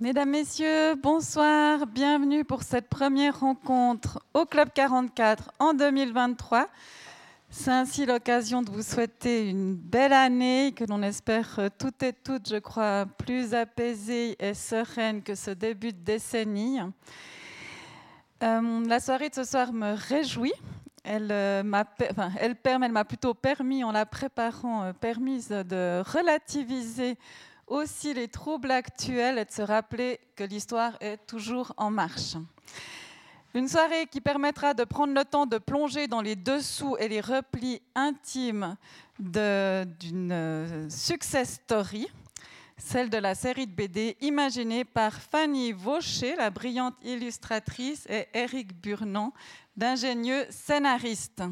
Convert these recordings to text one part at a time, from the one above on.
Mesdames, Messieurs, bonsoir, bienvenue pour cette première rencontre au Club 44 en 2023. C'est ainsi l'occasion de vous souhaiter une belle année, que l'on espère toutes et toutes, je crois, plus apaisée et sereine que ce début de décennie. Euh, la soirée de ce soir me réjouit. Elle euh, m'a enfin, elle elle m'a plutôt permis, en la préparant, euh, permise de relativiser aussi les troubles actuels et de se rappeler que l'histoire est toujours en marche. Une soirée qui permettra de prendre le temps de plonger dans les dessous et les replis intimes d'une euh, success story, celle de la série de BD imaginée par Fanny Vaucher, la brillante illustratrice, et Eric Burnand, d'ingénieux scénaristes.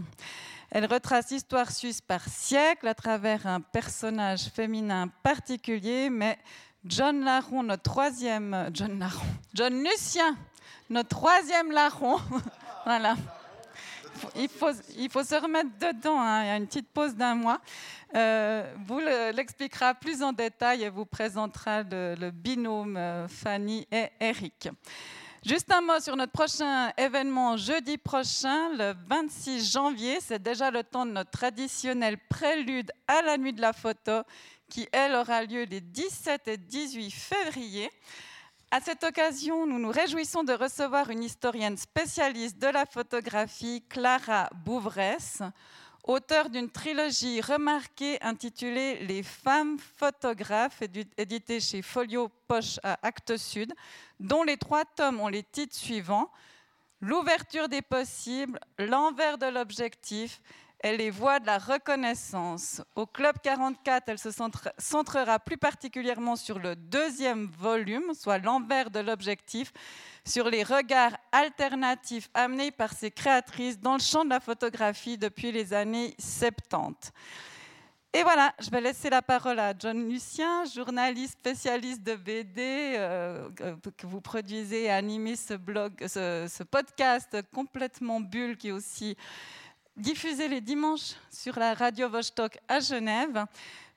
Elle retrace l'histoire suisse par siècle à travers un personnage féminin particulier, mais John Laron, notre troisième, John Laron, John Lucien, notre troisième larron, voilà. Il faut, il faut, se remettre dedans, hein. il y a une petite pause d'un mois. Euh, vous l'expliquera plus en détail et vous présentera le, binôme euh, Fanny et Eric. Juste un mot sur notre prochain événement jeudi prochain, le 26 janvier. C'est déjà le temps de notre traditionnel prélude à la nuit de la photo qui, elle, aura lieu les 17 et 18 février. À cette occasion, nous nous réjouissons de recevoir une historienne spécialiste de la photographie, Clara Bouvresse, auteure d'une trilogie remarquée intitulée Les femmes photographes, éditée chez Folio Poche à Actes Sud, dont les trois tomes ont les titres suivants L'ouverture des possibles, l'envers de l'objectif et les voies de la reconnaissance. Au Club 44, elle se centrera plus particulièrement sur le deuxième volume, soit l'envers de l'objectif, sur les regards alternatifs amenés par ses créatrices dans le champ de la photographie depuis les années 70. Et voilà, je vais laisser la parole à John Lucien, journaliste spécialiste de BD, euh, que vous produisez et animez ce blog, ce, podcast complètement bulle qui est aussi diffusé les dimanches sur la radio Vostok à Genève.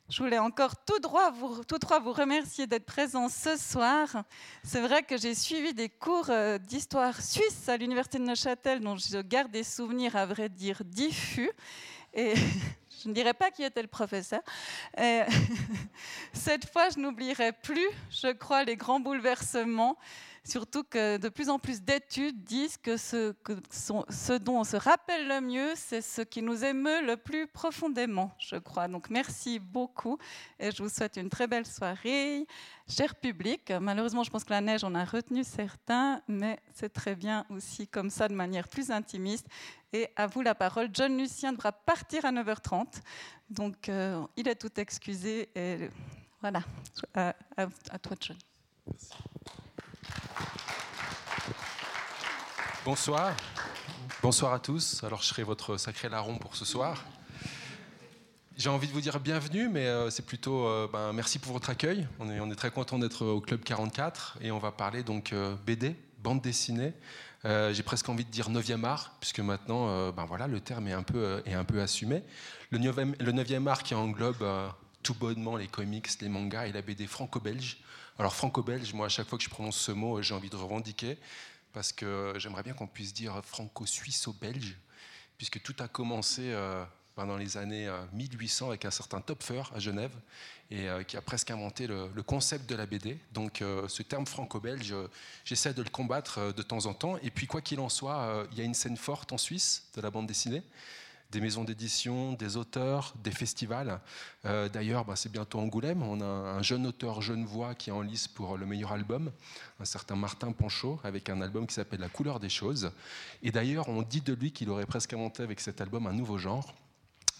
Je voulais encore tout droit vous, tout droit vous remercier d'être présents ce soir. C'est vrai que j'ai suivi des cours euh, d'histoire suisse à l'université de Neuchâtel dont je garde des souvenirs à vrai dire diffus. Et Je ne dirais pas qui était le professeur. cette fois, je n'oublierai plus, je crois, les grands bouleversements Surtout que de plus en plus d'études disent que ce, dont on se rappelle le mieux, c'est ce qui nous émeut le plus profondément, je crois. Donc merci beaucoup et je vous souhaite une très belle soirée. Cher public, malheureusement je pense que la neige en a retenu certains, mais c'est très bien aussi comme ça de manière plus intimiste. Et à vous la parole. John Lucien devra partir à 9h30, donc euh, il est tout excusé. Voilà, à, à toi John. Merci. Bonsoir. Bonsoir à tous. Alors, je serai votre sacré larron pour ce soir. J'ai envie de vous dire bienvenue, mais euh, c'est plutôt euh, ben, merci pour votre accueil. On est, très content d'être au Club 44 et on va parler donc euh, BD, bande dessinée. J'ai presque envie de dire 9e art, puisque maintenant, ben voilà, le terme est un peu, assumé. Le 9e, le 9e art qui englobe tout bonnement les comics, les mangas et la BD franco-belge. Alors franco-belge, moi à chaque fois que je prononce ce mot, j'ai envie de revendiquer, parce que j'aimerais bien qu'on puisse dire franco-suisse-belge, puisque tout a commencé euh, ben, dans les années 1800 euh, avec un certain Topfer à Genève, et euh, qui a presque inventé le, concept de la BD. Donc ce terme franco-belge, j'essaie de le combattre de temps en temps. Et puis quoi qu'il en soit, il y a une scène forte en Suisse de la bande dessinée des maisons d'édition, des auteurs, des festivals. Euh, d'ailleurs, bah, c'est bientôt Angoulême. On a un jeune auteur genevois qui est en lice pour le meilleur album, un certain Martin Panchaud, avec un album qui s'appelle La couleur des choses. Et d'ailleurs, on dit de lui qu'il aurait presque inventé avec cet album un nouveau genre.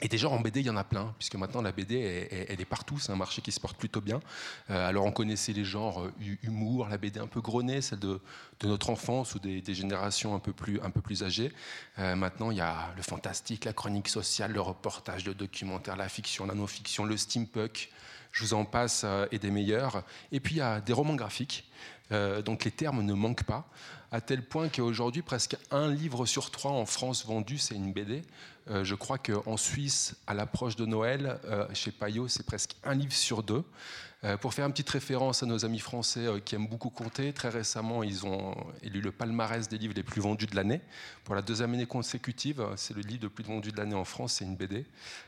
Et déjà en BD, il y en a plein, puisque maintenant la BD, elle, est partout, c'est un marché qui se porte plutôt bien. Euh, alors on connaissait les genres euh, humour, la BD un peu grenée, celle de, notre enfance ou des, générations un peu plus, un peu plus âgées. Euh, maintenant, il y a le fantastique, la chronique sociale, le reportage, le documentaire, la fiction, la non-fiction, le steampunk, je vous en passe, et des meilleurs. Et puis il y a des romans graphiques. donc les termes ne manquent pas, à tel point qu'aujourd'hui, presque un livre sur trois en France vendu, c'est une BD. je crois qu'en Suisse, à l'approche de Noël, chez Payot, c'est presque un livre sur deux. Euh, pour faire une petite référence à nos amis français euh, qui aiment beaucoup compter, très récemment, ils ont élu le palmarès des livres les plus vendus de l'année. Pour la deuxième année consécutive, c'est le livre le plus vendu de l'année en France, c'est une BD.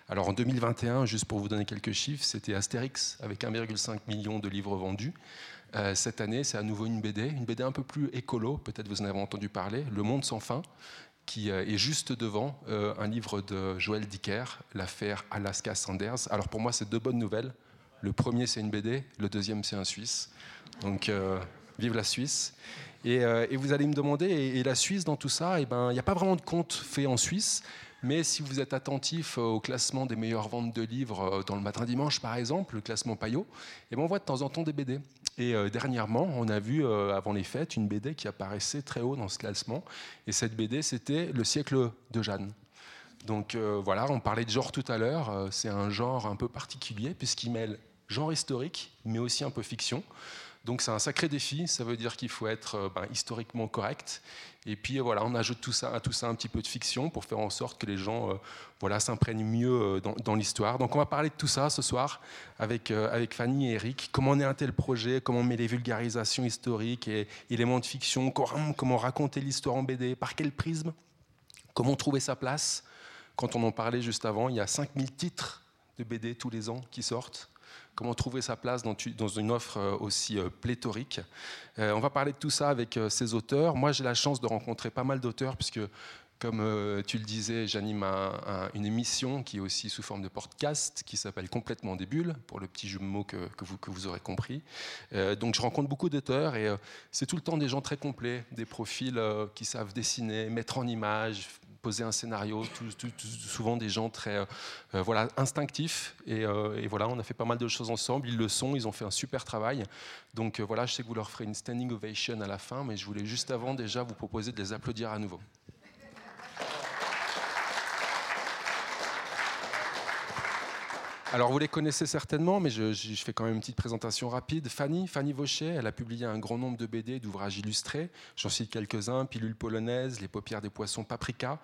Alors en 2021, juste pour vous donner quelques chiffres, c'était Astérix avec 1,5 million de livres vendus. Euh, cette année, c'est à nouveau une BD, une BD un peu plus écolo, peut-être vous en avez entendu parler, Le Monde sans fin, qui est juste devant un livre de Joël Dicker, l'affaire Alaska Sanders. Alors pour moi, c'est deux bonnes nouvelles. Le premier, c'est une BD, le deuxième, c'est un Suisse. Donc, euh, vive la Suisse. Euh, et, vous allez me demander, et, la Suisse dans tout ça, eh ben, il n'y a pas vraiment de compte fait en Suisse. Mais si vous êtes attentif au classement des meilleures ventes de livres euh, dans le matin dimanche, par exemple, le classement Payot, eh ben on voit de temps en temps des BD. Et dernièrement, on a vu, avant les fêtes, une BD qui apparaissait très haut dans ce classement. Et cette BD, c'était Le siècle de Jeanne. Donc voilà, on parlait de genre tout à l'heure. c'est un genre un peu particulier puisqu'il mêle genre historique, mais aussi un peu fiction. Donc c'est un sacré défi, ça veut dire qu'il faut être euh, ben, historiquement correct. Et puis euh, voilà, on ajoute tout ça, à tout ça un petit peu de fiction pour faire en sorte que les gens euh, voilà, s'imprègnent mieux dans, l'histoire. Donc on va parler de tout ça ce soir avec, avec Fanny et Eric. Comment on est un tel projet, comment on met les vulgarisations historiques et éléments de fiction, comment raconter l'histoire en BD, par quel prisme, comment trouver sa place? Quand on en parlait juste avant, il y a 5000 titres de BD tous les ans qui sortent comment trouver sa place dans, une offre euh, aussi euh, pléthorique. Euh, on va parler de tout ça avec ces auteurs. Moi, j'ai la chance de rencontrer pas mal d'auteurs, puisque comme tu le disais, j'anime une émission qui est aussi sous forme de podcast, qui s'appelle Complètement des bulles, pour le petit vous, que vous, aurez compris. donc je rencontre beaucoup d'auteurs et c'est tout le temps des gens très complets, des profils qui savent dessiner, mettre en image, poser un scénario, souvent des gens très euh, euh, voilà, instinctifs. Euh, et, voilà, on a fait pas mal de choses ensemble. Ils le sont, ils ont fait un super travail. Donc voilà, je sais que vous leur ferez une standing ovation à la fin, mais je voulais juste avant déjà vous proposer de les applaudir à nouveau. Alors vous les connaissez certainement, mais je, fais quand même une petite présentation rapide. Fanny, Fanny Vaucher, elle a publié un grand nombre de BD, d'ouvrages illustrés. J'en cite quelques-uns Pilule polonaise, Les paupières des poissons, Paprika.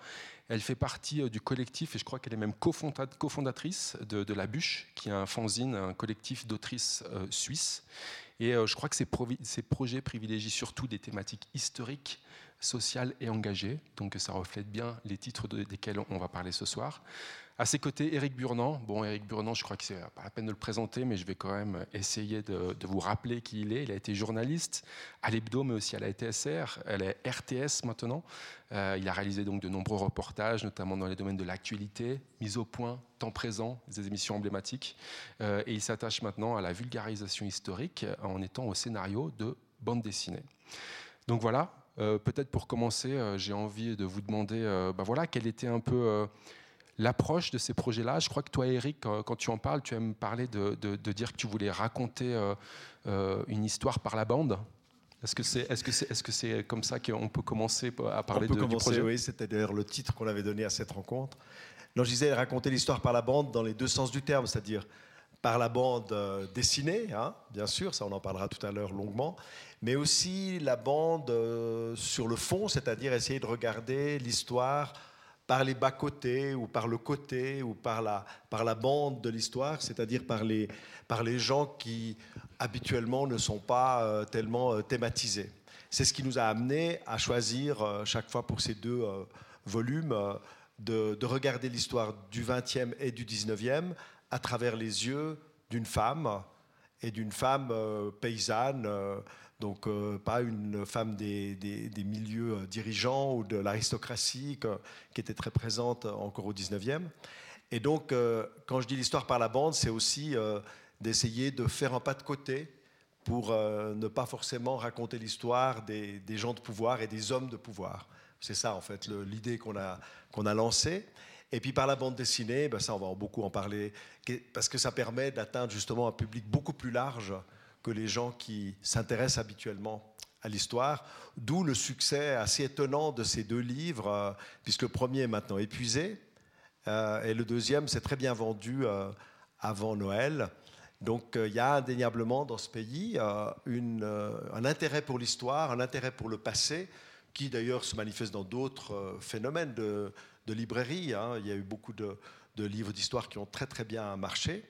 Elle fait partie euh, du collectif, et je crois qu'elle est même cofondatrice de, La Bûche, qui est un fanzine, un collectif d'autrices euh, suisses. Et euh, je crois que ces projets privilégient surtout des thématiques historiques, sociales et engagées. Donc ça reflète bien les titres desquels on va parler ce soir. À ses côtés, Éric Burnand. Bon, Éric Burnand, je crois que c'est pas la peine de le présenter, mais je vais quand même essayer de, vous rappeler qui il est. Il a été journaliste à l'Hebdo, mais aussi à la TSR. Elle est RTS maintenant. Euh, il a réalisé donc de nombreux reportages, notamment dans les domaines de l'actualité, mise au point, temps présent, des émissions emblématiques. Euh, et il s'attache maintenant à la vulgarisation historique en étant au scénario de bande dessinée. Donc voilà, euh, peut-être pour commencer, j'ai envie de vous demander, bah voilà, quel était un peu l'approche de ces projets-là. Je crois que toi, Eric, quand tu en parles, tu aimes parler de, dire que tu voulais raconter euh, euh, une histoire par la bande. Est-ce que c'est est -ce c'est est -ce c'est comme ça qu'on peut commencer à parler on peut de, commencer, du projet? Oui, c'était d'ailleurs le titre qu'on avait donné à cette rencontre. Non, je disais raconter l'histoire par la bande dans les deux sens du terme, c'est-à-dire par la bande euh, dessinée, hein, bien sûr, ça on en parlera tout à l'heure longuement, mais aussi la bande sur le fond, c'est-à-dire essayer de regarder l'histoire par les bas-côtés ou par le côté ou par la, par la bande de l'histoire, c'est-à-dire par les, par les gens qui habituellement ne sont pas euh, tellement euh, thématisés. C'est ce qui nous a amené à choisir euh, chaque fois pour ces deux volumes de, de, regarder l'histoire du 20e et du 19e à travers les yeux d'une femme et d'une femme paysanne donc euh, pas une femme des, des, milieux euh, dirigeants ou de l'aristocratie qui était très présente encore au 19e. Et donc euh, quand je dis l'histoire par la bande, c'est aussi d'essayer de faire un pas de côté pour ne pas forcément raconter l'histoire des, des, gens de pouvoir et des hommes de pouvoir. C'est ça en fait l'idée qu'on a, qu'on a lancée. Et puis par la bande dessinée, ben ça on va beaucoup en parler, parce que ça permet d'atteindre justement un public beaucoup plus large que les gens qui s'intéressent habituellement à l'histoire, d'où le succès assez étonnant de ces deux livres, euh, puisque le premier est maintenant épuisé, euh, et le deuxième s'est très bien vendu euh, avant Noël. Donc il y a indéniablement dans ce pays un intérêt pour l'histoire, un intérêt pour le passé, qui d'ailleurs se manifeste dans d'autres phénomènes de, librairie. Hein. Il y a eu beaucoup de, livres d'histoire qui ont très très bien marché,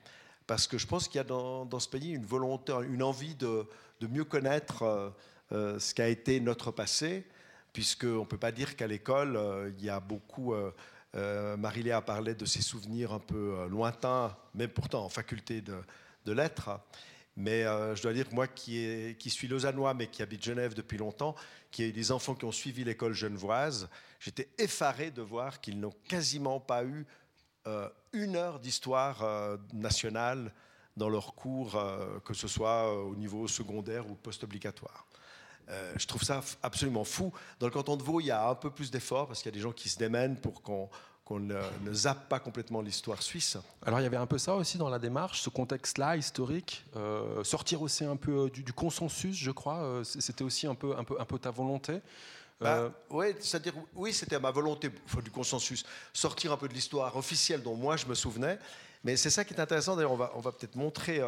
parce que je pense qu'il y a dans, ce pays une volonté, une envie de, mieux connaître ce qu'a été notre passé, puisqu'on ne peut pas dire qu'à l'école, il y a beaucoup euh, Mariléa parlait de ses souvenirs un peu euh, lointains, même pourtant en faculté de, lettres. Mais euh, je dois dire que moi qui, qui, suis lausannois mais qui habite Genève depuis longtemps, qui ai des enfants qui ont suivi l'école genevoise, j'étais effaré de voir qu'ils n'ont quasiment pas eu une heure d'histoire nationale dans leur cours, que ce soit au niveau secondaire ou post-obligatoire. Euh, je trouve ça absolument fou. Dans le canton de Vaud, il y a un peu plus d'efforts parce qu'il y a des gens qui se démènent pour qu'on ne, zappe pas complètement l'histoire suisse. Alors il y avait un peu ça aussi dans la démarche, ce contexte-là historique, euh, sortir aussi un peu euh, du, consensus, je crois. C'était aussi un peu, un peu ta volonté. Bah, ouais, c'est-à-dire, oui, c'était ma volonté du consensus, sortir un peu de l'histoire officielle dont moi je me souvenais. Mais c'est ça qui est intéressant. D'ailleurs, on va, on va peut-être montrer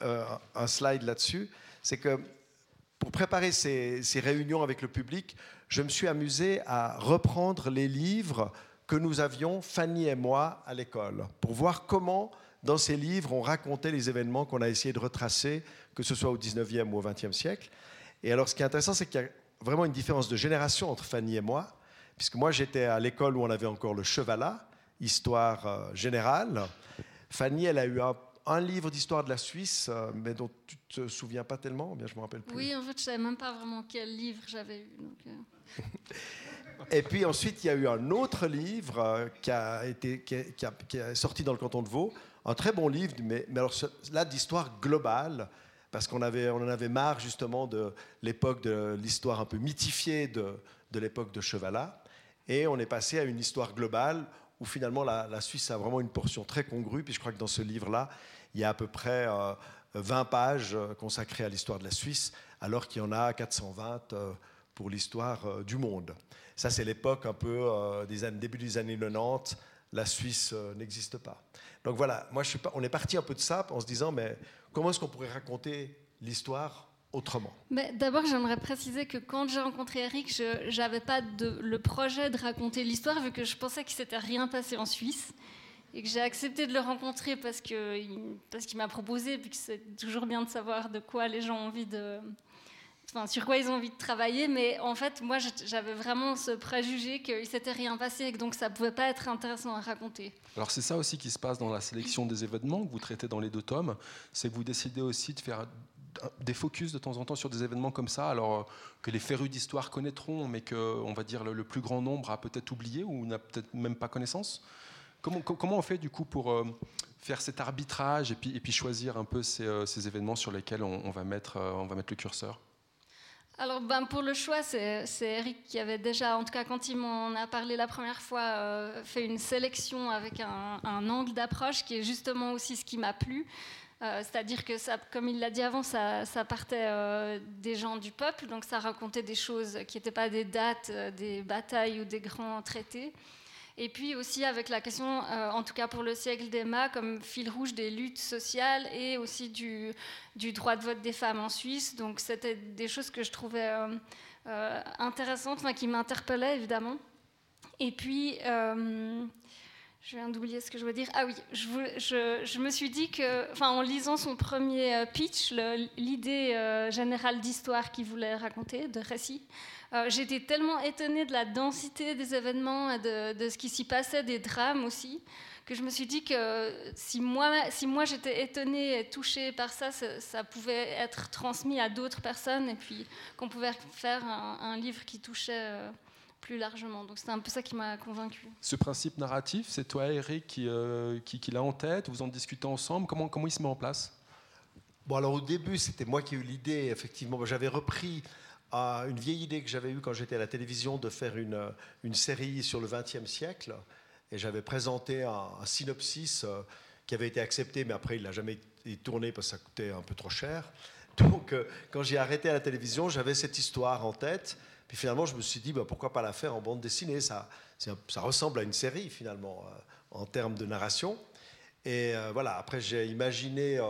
un slide là-dessus. C'est que pour préparer ces, réunions avec le public, je me suis amusé à reprendre les livres que nous avions, Fanny et moi, à l'école, pour voir comment, dans ces livres, on racontait les événements qu'on a essayé de retracer, que ce soit au 19e ou au 20e siècle. Et alors, ce qui est intéressant, c'est qu'il y a vraiment une différence de génération entre Fanny et moi, puisque moi, j'étais à l'école où on avait encore le chevalat, histoire euh, générale. Fanny, elle a eu un un livre d'histoire de la Suisse, euh, mais dont tu te souviens pas tellement, bien je me rappelle plus. Oui, en fait, je savais même pas vraiment quel livre j'avais eu. Euh. Et puis ensuite, il y a eu un autre livre qui, a été, qui, est sorti dans le canton de Vaud, un très bon livre, mais, mais alors là d'histoire globale, parce qu'on en avait marre justement de l'époque de l'histoire un peu mythifiée de, l'époque de Chevalat, et on est passé à une histoire globale où finalement la, la, Suisse a vraiment une portion très congrue, puis je crois que dans ce livre-là, il y a à peu près 20 euh, pages euh, consacrées à l'histoire de la Suisse, alors qu'il y en a 420 euh, pour l'histoire du monde. Ça, c'est l'époque un peu des années, début des années 90. La Suisse n'existe pas. Donc voilà, moi, on est parti un peu de ça en se disant, mais comment est-ce qu'on pourrait raconter l'histoire autrement? D'abord, j'aimerais préciser que quand j'ai rencontré Eric, je n'avais pas de, le projet de raconter l'histoire, vu que je pensais qu'il s'était rien passé en Suisse et que j'ai accepté de le rencontrer parce qu'il parce qu'il m'a proposé, puis que c'est toujours bien de savoir de quoi les gens ont envie de... Sur quoi ils ont envie de travailler, mais en fait, moi, j'avais vraiment ce préjugé qu'il s'était rien passé et que donc ça pouvait pas être intéressant à raconter. Alors c'est ça aussi qui se passe dans la sélection des événements que vous traitez dans les deux tomes, c'est que vous décidez aussi de faire des focus de temps en temps sur des événements comme ça, alors que les férus d'histoire connaîtront, mais que, on va dire, le plus grand nombre a peut-être oublié ou n'a peut-être même pas connaissance. Comment, on fait du coup pour euh, faire cet arbitrage et puis, choisir un peu ces, euh, événements sur lesquels euh, on va mettre le curseur? Alors ben, pour le choix, c'est Eric qui avait déjà, en tout cas quand il m'en a parlé la première fois, fait une sélection avec un, angle d'approche qui est justement aussi ce qui m'a plu. C'est-à-dire que, ça, comme il l'a dit avant, ça, ça partait des gens du peuple, donc ça racontait des choses qui n'étaient pas des dates, des batailles ou des grands traités. Et puis aussi avec la question, euh, en tout cas pour le siècle d'Emma, comme fil rouge des luttes sociales et aussi du, droit de vote des femmes en Suisse. Donc c'était des choses que je trouvais euh, euh, intéressantes, enfin, qui m'interpellaient évidemment. Et puis, je viens d'oublier ce que je veux dire. Ah oui, je, me suis dit que, en lisant son premier pitch, l'idée générale d'histoire qu'il voulait raconter, de récit, euh, j'étais tellement étonnée de la densité des événements et de, ce qui s'y passait, des drames aussi, que je me suis dit que si moi, si moi j'étais étonnée et touchée par ça, ça, pouvait être transmis à d'autres personnes et puis qu'on pouvait faire un, livre qui touchait euh, plus largement. Donc c'était un peu ça qui m'a convaincue. Ce principe narratif, c'est toi, Eric, qui, euh, qui, qui l'a en tête Vous en discutez ensemble comment, comment il se met en place? Bon, alors au début, c'était moi qui ai eu l'idée, effectivement. J'avais repris à une vieille idée que j'avais eue quand j'étais à la télévision de faire une, une série sur le XXe siècle. Et j'avais présenté un, synopsis euh, qui avait été accepté, mais après il n'a jamais été tourné parce que ça coûtait un peu trop cher. Donc euh, quand j'ai arrêté à la télévision, j'avais cette histoire en tête. Puis finalement, je me suis dit, bah, pourquoi pas la faire en bande dessinée? Ça, ressemble à une série finalement, euh, en termes de narration. Et voilà, après j'ai imaginé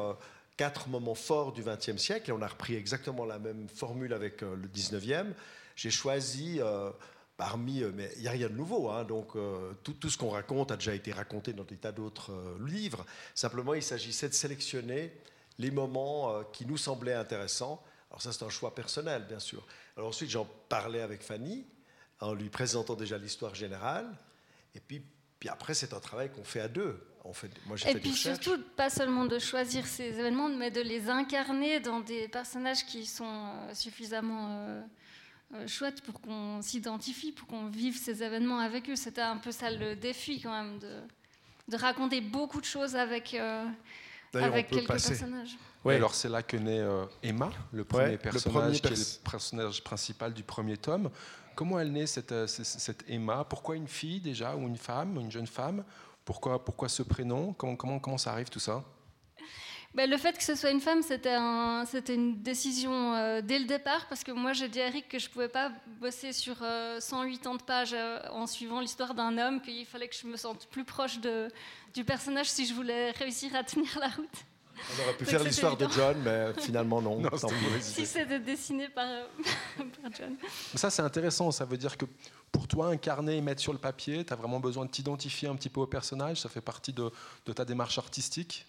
quatre moments forts du XXe siècle, et on a repris exactement la même formule avec euh, le XIXe. J'ai choisi euh, parmi, euh, mais il n'y a rien de nouveau, hein, donc tout, ce qu'on raconte a déjà été raconté dans des tas d'autres livres. Simplement, il s'agissait de sélectionner les moments qui nous semblaient intéressants. Alors ça, c'est un choix personnel, bien sûr. Alors ensuite, j'en parlais avec Fanny, en lui présentant déjà l'histoire générale, et puis, puis après, c'est un travail qu'on fait à deux. Et puis surtout, pas seulement de choisir ces événements, mais de les incarner dans des personnages qui sont euh, suffisamment euh, euh, chouettes pour qu'on s'identifie, pour qu'on vive ces événements avec eux. C'était un peu ça le défi quand même, de, de raconter beaucoup de choses avec, avec quelques personnages. Oui. Alors c'est là que naît Emma, le premier personnage qui est le personnage principal du premier tome. Comment elle naît cette, cette Emma? Pourquoi une fille déjà, ou une femme, une jeune femme? Pourquoi, pourquoi ce prénom? Comment, comment, comment ça arrive tout ça? Ben, le fait que ce soit une femme, c'était un, une décision euh, dès le départ, parce que moi j'ai dit à Eric que je ne pouvais pas bosser sur 180 euh, pages euh, en suivant l'histoire d'un homme, qu'il fallait que je me sente plus proche de, du personnage si je voulais réussir à tenir la route. On aurait pu faire l'histoire de John, mais finalement non. si c'est dessiné par, par John. Ça c'est intéressant, ça veut dire que pour toi, incarner et mettre sur le papier, tu as vraiment besoin de t'identifier un petit peu au personnage. Ça fait partie de, ta démarche artistique?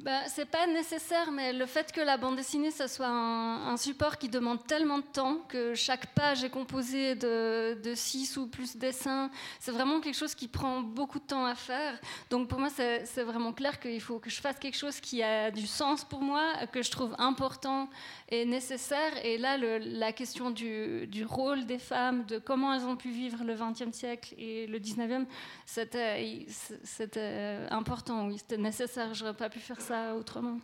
Bah, c'est pas nécessaire, mais le fait que la bande dessinée, ça soit un, support qui demande tellement de temps, que chaque page est composée de, six ou plus dessins, c'est vraiment quelque chose qui prend beaucoup de temps à faire. Donc pour moi, c'est vraiment clair qu'il faut que je fasse quelque chose qui a du sens pour moi, que je trouve important et nécessaire. Et là, la question du, du, rôle des femmes, de comment elles ont pu vivre le XXe siècle et le XIXe, c'était important, oui, c'était nécessaire. J'aurais pas pu faire ça autrement.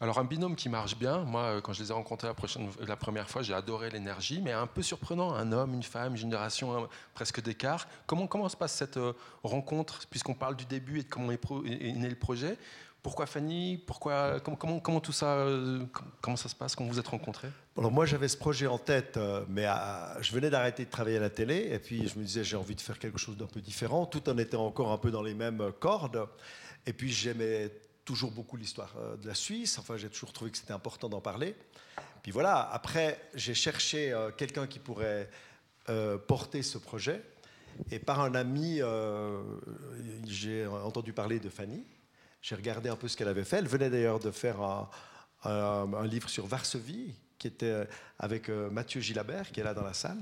Alors un binôme qui marche bien, moi euh, quand je les ai rencontrés la, prochaine, la première fois, j'ai adoré l'énergie, mais un peu surprenant, un homme, une femme, une génération presque d'écart. Comment, comment se passe cette euh, rencontre, puisqu'on parle du début et de comment est, né le projet? Pourquoi Fanny? Pourquoi comment, comment, tout ça euh, comment ça se passe quand vous vous êtes rencontrés? Alors moi j'avais ce projet en tête, mais je venais d'arrêter de travailler à la télé et puis je me disais j'ai envie de faire quelque chose d'un peu différent, tout en étant encore un peu dans les mêmes cordes. Et puis j'aimais toujours beaucoup l'histoire euh, de la Suisse. Enfin, j'ai toujours trouvé que c'était important d'en parler. Puis voilà, après, j'ai cherché euh, quelqu'un qui pourrait euh, porter ce projet. Et par un ami, j'ai entendu parler de Fanny. J'ai regardé un peu ce qu'elle avait fait. Elle venait d'ailleurs de faire un, un, livre sur Varsovie, qui était avec Mathieu Gilabert, qui est là dans la salle.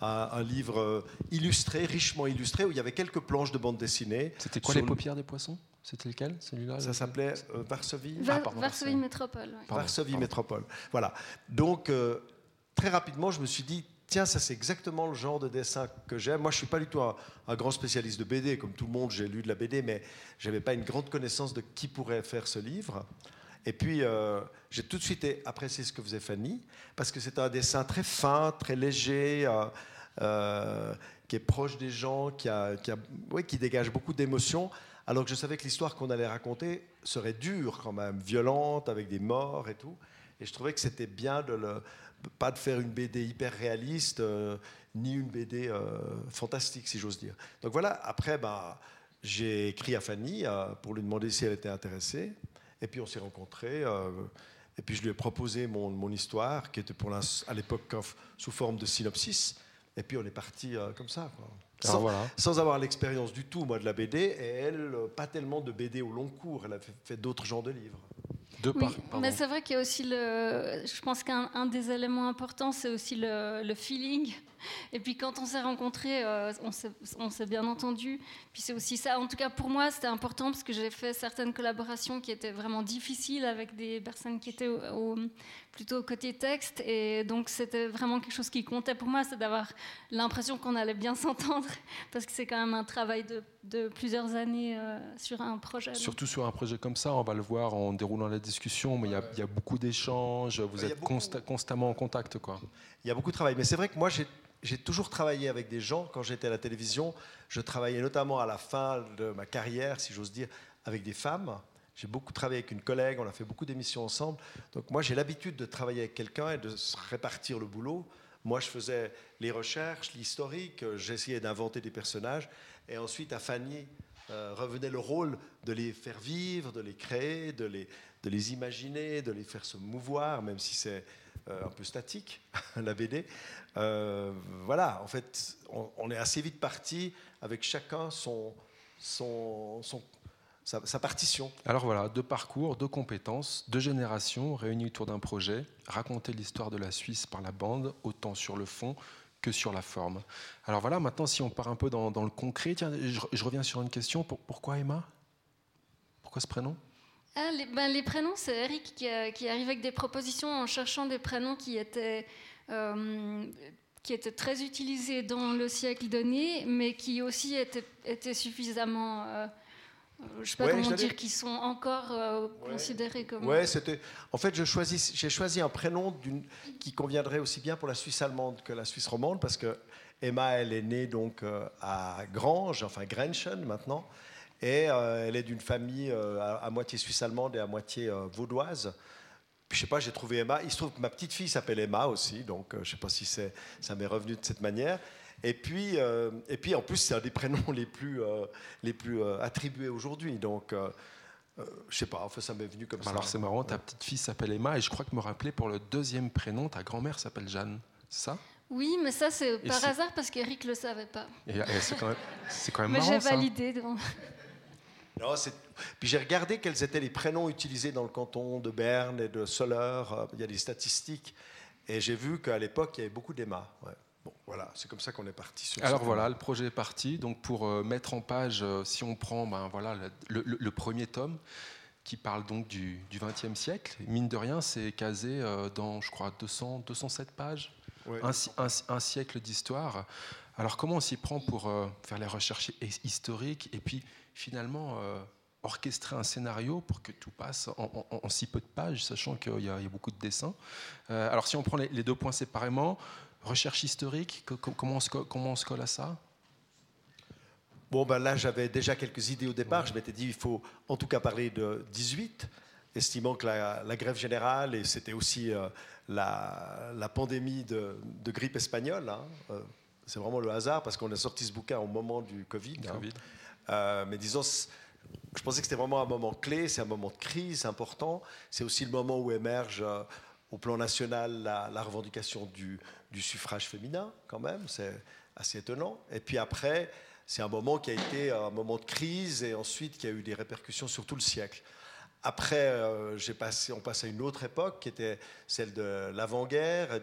Un, livre illustré, richement illustré, où il y avait quelques planches de bande dessinée. C'était quoi les paupières des poissons? C'était lequel celui-là Ça s'appelait euh, Varsovie ah, Varsovie Métropole. Varsovie Métropole. Voilà. Donc, euh, très rapidement, je me suis dit, tiens, ça c'est exactement le genre de dessin que j'aime. Moi, je ne suis pas du tout un, grand spécialiste de BD. Comme tout le monde, j'ai lu de la BD, mais je n'avais pas une grande connaissance de qui pourrait faire ce livre. Et puis, euh, j'ai tout de suite apprécié ce que faisait Fanny, parce que c'est un dessin très fin, très léger, qui est proche des gens, qui, a, qui, a, qui dégage beaucoup d'émotions alors que je savais que l'histoire qu'on allait raconter serait dure quand même, violente, avec des morts et tout. Et je trouvais que c'était bien de le, pas de faire une BD hyper réaliste, euh, ni une BD euh, fantastique, si j'ose dire. Donc voilà, après, bah, j'ai écrit à Fanny euh, pour lui demander si elle était intéressée. Et puis on s'est rencontrés. et puis je lui ai proposé mon, mon histoire, qui était pour à l'époque sous forme de synopsis. Et puis on est parti comme ça. Quoi. Sans, avoir l'expérience du tout, moi, de la BD, et elle, pas tellement de BD au long cours, elle a fait, d'autres genres de livres. De oui, mais c'est vrai qu'il y a aussi le. Je pense qu'un des éléments importants, c'est aussi le, le feeling et puis quand on s'est rencontrés, euh, on s'est bien entendu. Puis c'est aussi ça, en tout cas pour moi, c'était important parce que j'ai fait certaines collaborations qui étaient vraiment difficiles avec des personnes qui étaient au, plutôt côté texte. Et donc c'était vraiment quelque chose qui comptait pour moi, c'est d'avoir l'impression qu'on allait bien s'entendre parce que c'est quand même un travail de, plusieurs années euh, sur un projet. Surtout sur un projet comme ça, on va le voir en déroulant la discussion, mais il y, a beaucoup d'échanges, vous êtes constamment en contact. Quoi. Il y a beaucoup de travail, mais c'est vrai que moi j'ai j'ai toujours travaillé avec des gens. Quand j'étais à la télévision, je travaillais notamment à la fin de ma carrière, si j'ose dire, avec des femmes. J'ai beaucoup travaillé avec une collègue, on a fait beaucoup d'émissions ensemble. Donc moi, j'ai l'habitude de travailler avec quelqu'un et de se répartir le boulot. Moi, je faisais les recherches, l'historique, j'essayais d'inventer des personnages. Et ensuite, à Fanny euh, revenait le rôle de les faire vivre, de les créer, de les, de les imaginer, de les faire se mouvoir, même si c'est un peu statique, la BD. voilà, en fait, on, est assez vite parti avec chacun son, son, son sa, partition. Alors voilà, deux parcours, deux compétences, deux générations réunies autour d'un projet, raconter l'histoire de la Suisse par la bande, autant sur le fond que sur la forme. Alors voilà, maintenant si on part un peu dans, le concret, tiens, je, reviens sur une question, pourquoi Emma? Pourquoi ce prénom? Ah, ben, les, prénoms, c'est Eric qui, qui, arrive avec des propositions en cherchant des prénoms qui étaient... Euh, qui étaient très utilisés dans le siècle donné, mais qui aussi étaient, étaient suffisamment euh, je ne sais pas comment dire, qui sont encore euh, considérés comme. Ouais, c'était. En fait, j'ai choisi un prénom qui conviendrait aussi bien pour la Suisse allemande que la Suisse romande, parce que Emma, elle est née donc euh, à Grange, enfin Grenchen maintenant, et euh, elle est d'une famille à, moitié suisse allemande et à moitié vaudoise. Puis, je sais pas, j'ai trouvé Emma. Il se trouve que ma petite fille s'appelle Emma aussi, donc je ne sais pas si ça m'est revenu de cette manière. Et puis, euh, et puis en plus, c'est un des prénoms les plus, euh, les plus euh, attribués aujourd'hui. Donc, je sais pas, enfin, ça m'est venu comme ça. Alors, c'est marrant, ta petite fille s'appelle Emma, et je crois que me rappeler pour le deuxième prénom, ta grand-mère s'appelle Jeanne. C'est ça? Oui, mais ça, c'est par hasard parce qu'Eric ne le savait pas. c'est quand même, quand même mais marrant. Mais j'ai validé. Donc. Non, puis j'ai regardé quels étaient les prénoms utilisés dans le canton de Berne et de Soleure. Il y a des statistiques. Et j'ai vu qu'à l'époque, il y avait beaucoup d'Emma. Ouais. Bon, voilà, c'est comme ça qu'on est parti. Alors voilà, le projet est parti. Donc pour euh, mettre en page, euh, si on prend ben, voilà, le, premier tome, qui parle donc du XXe siècle, mine de rien, c'est casé euh, dans, je crois, 200, 207 pages, un, siècle d'histoire. Alors comment on s'y prend pour faire les recherches historiques et puis finalement orchestrer un scénario pour que tout passe en, si peu de pages, sachant qu'il y, a beaucoup de dessins. alors si on prend les, les deux points séparément, Recherche historique, comment on, se, comment on se colle à ça? Bon, ben là, j'avais déjà quelques idées au départ. Je m'étais dit, il faut en tout cas parler de 18, estimant que la, grève générale, et c'était aussi euh, la, pandémie de, grippe espagnole, hein, euh, c'est vraiment le hasard, parce qu'on a sorti ce bouquin au moment du Covid. Hein. Euh, mais disons, je pensais que c'était vraiment un moment clé, c'est un moment de crise important. C'est aussi le moment où émerge au plan national la, revendication du, suffrage féminin, quand même, c'est assez étonnant. Et puis après, c'est un moment qui a été un moment de crise et ensuite qui a eu des répercussions sur tout le siècle. Après, euh, on passe à une autre époque qui était celle de l'avant-guerre.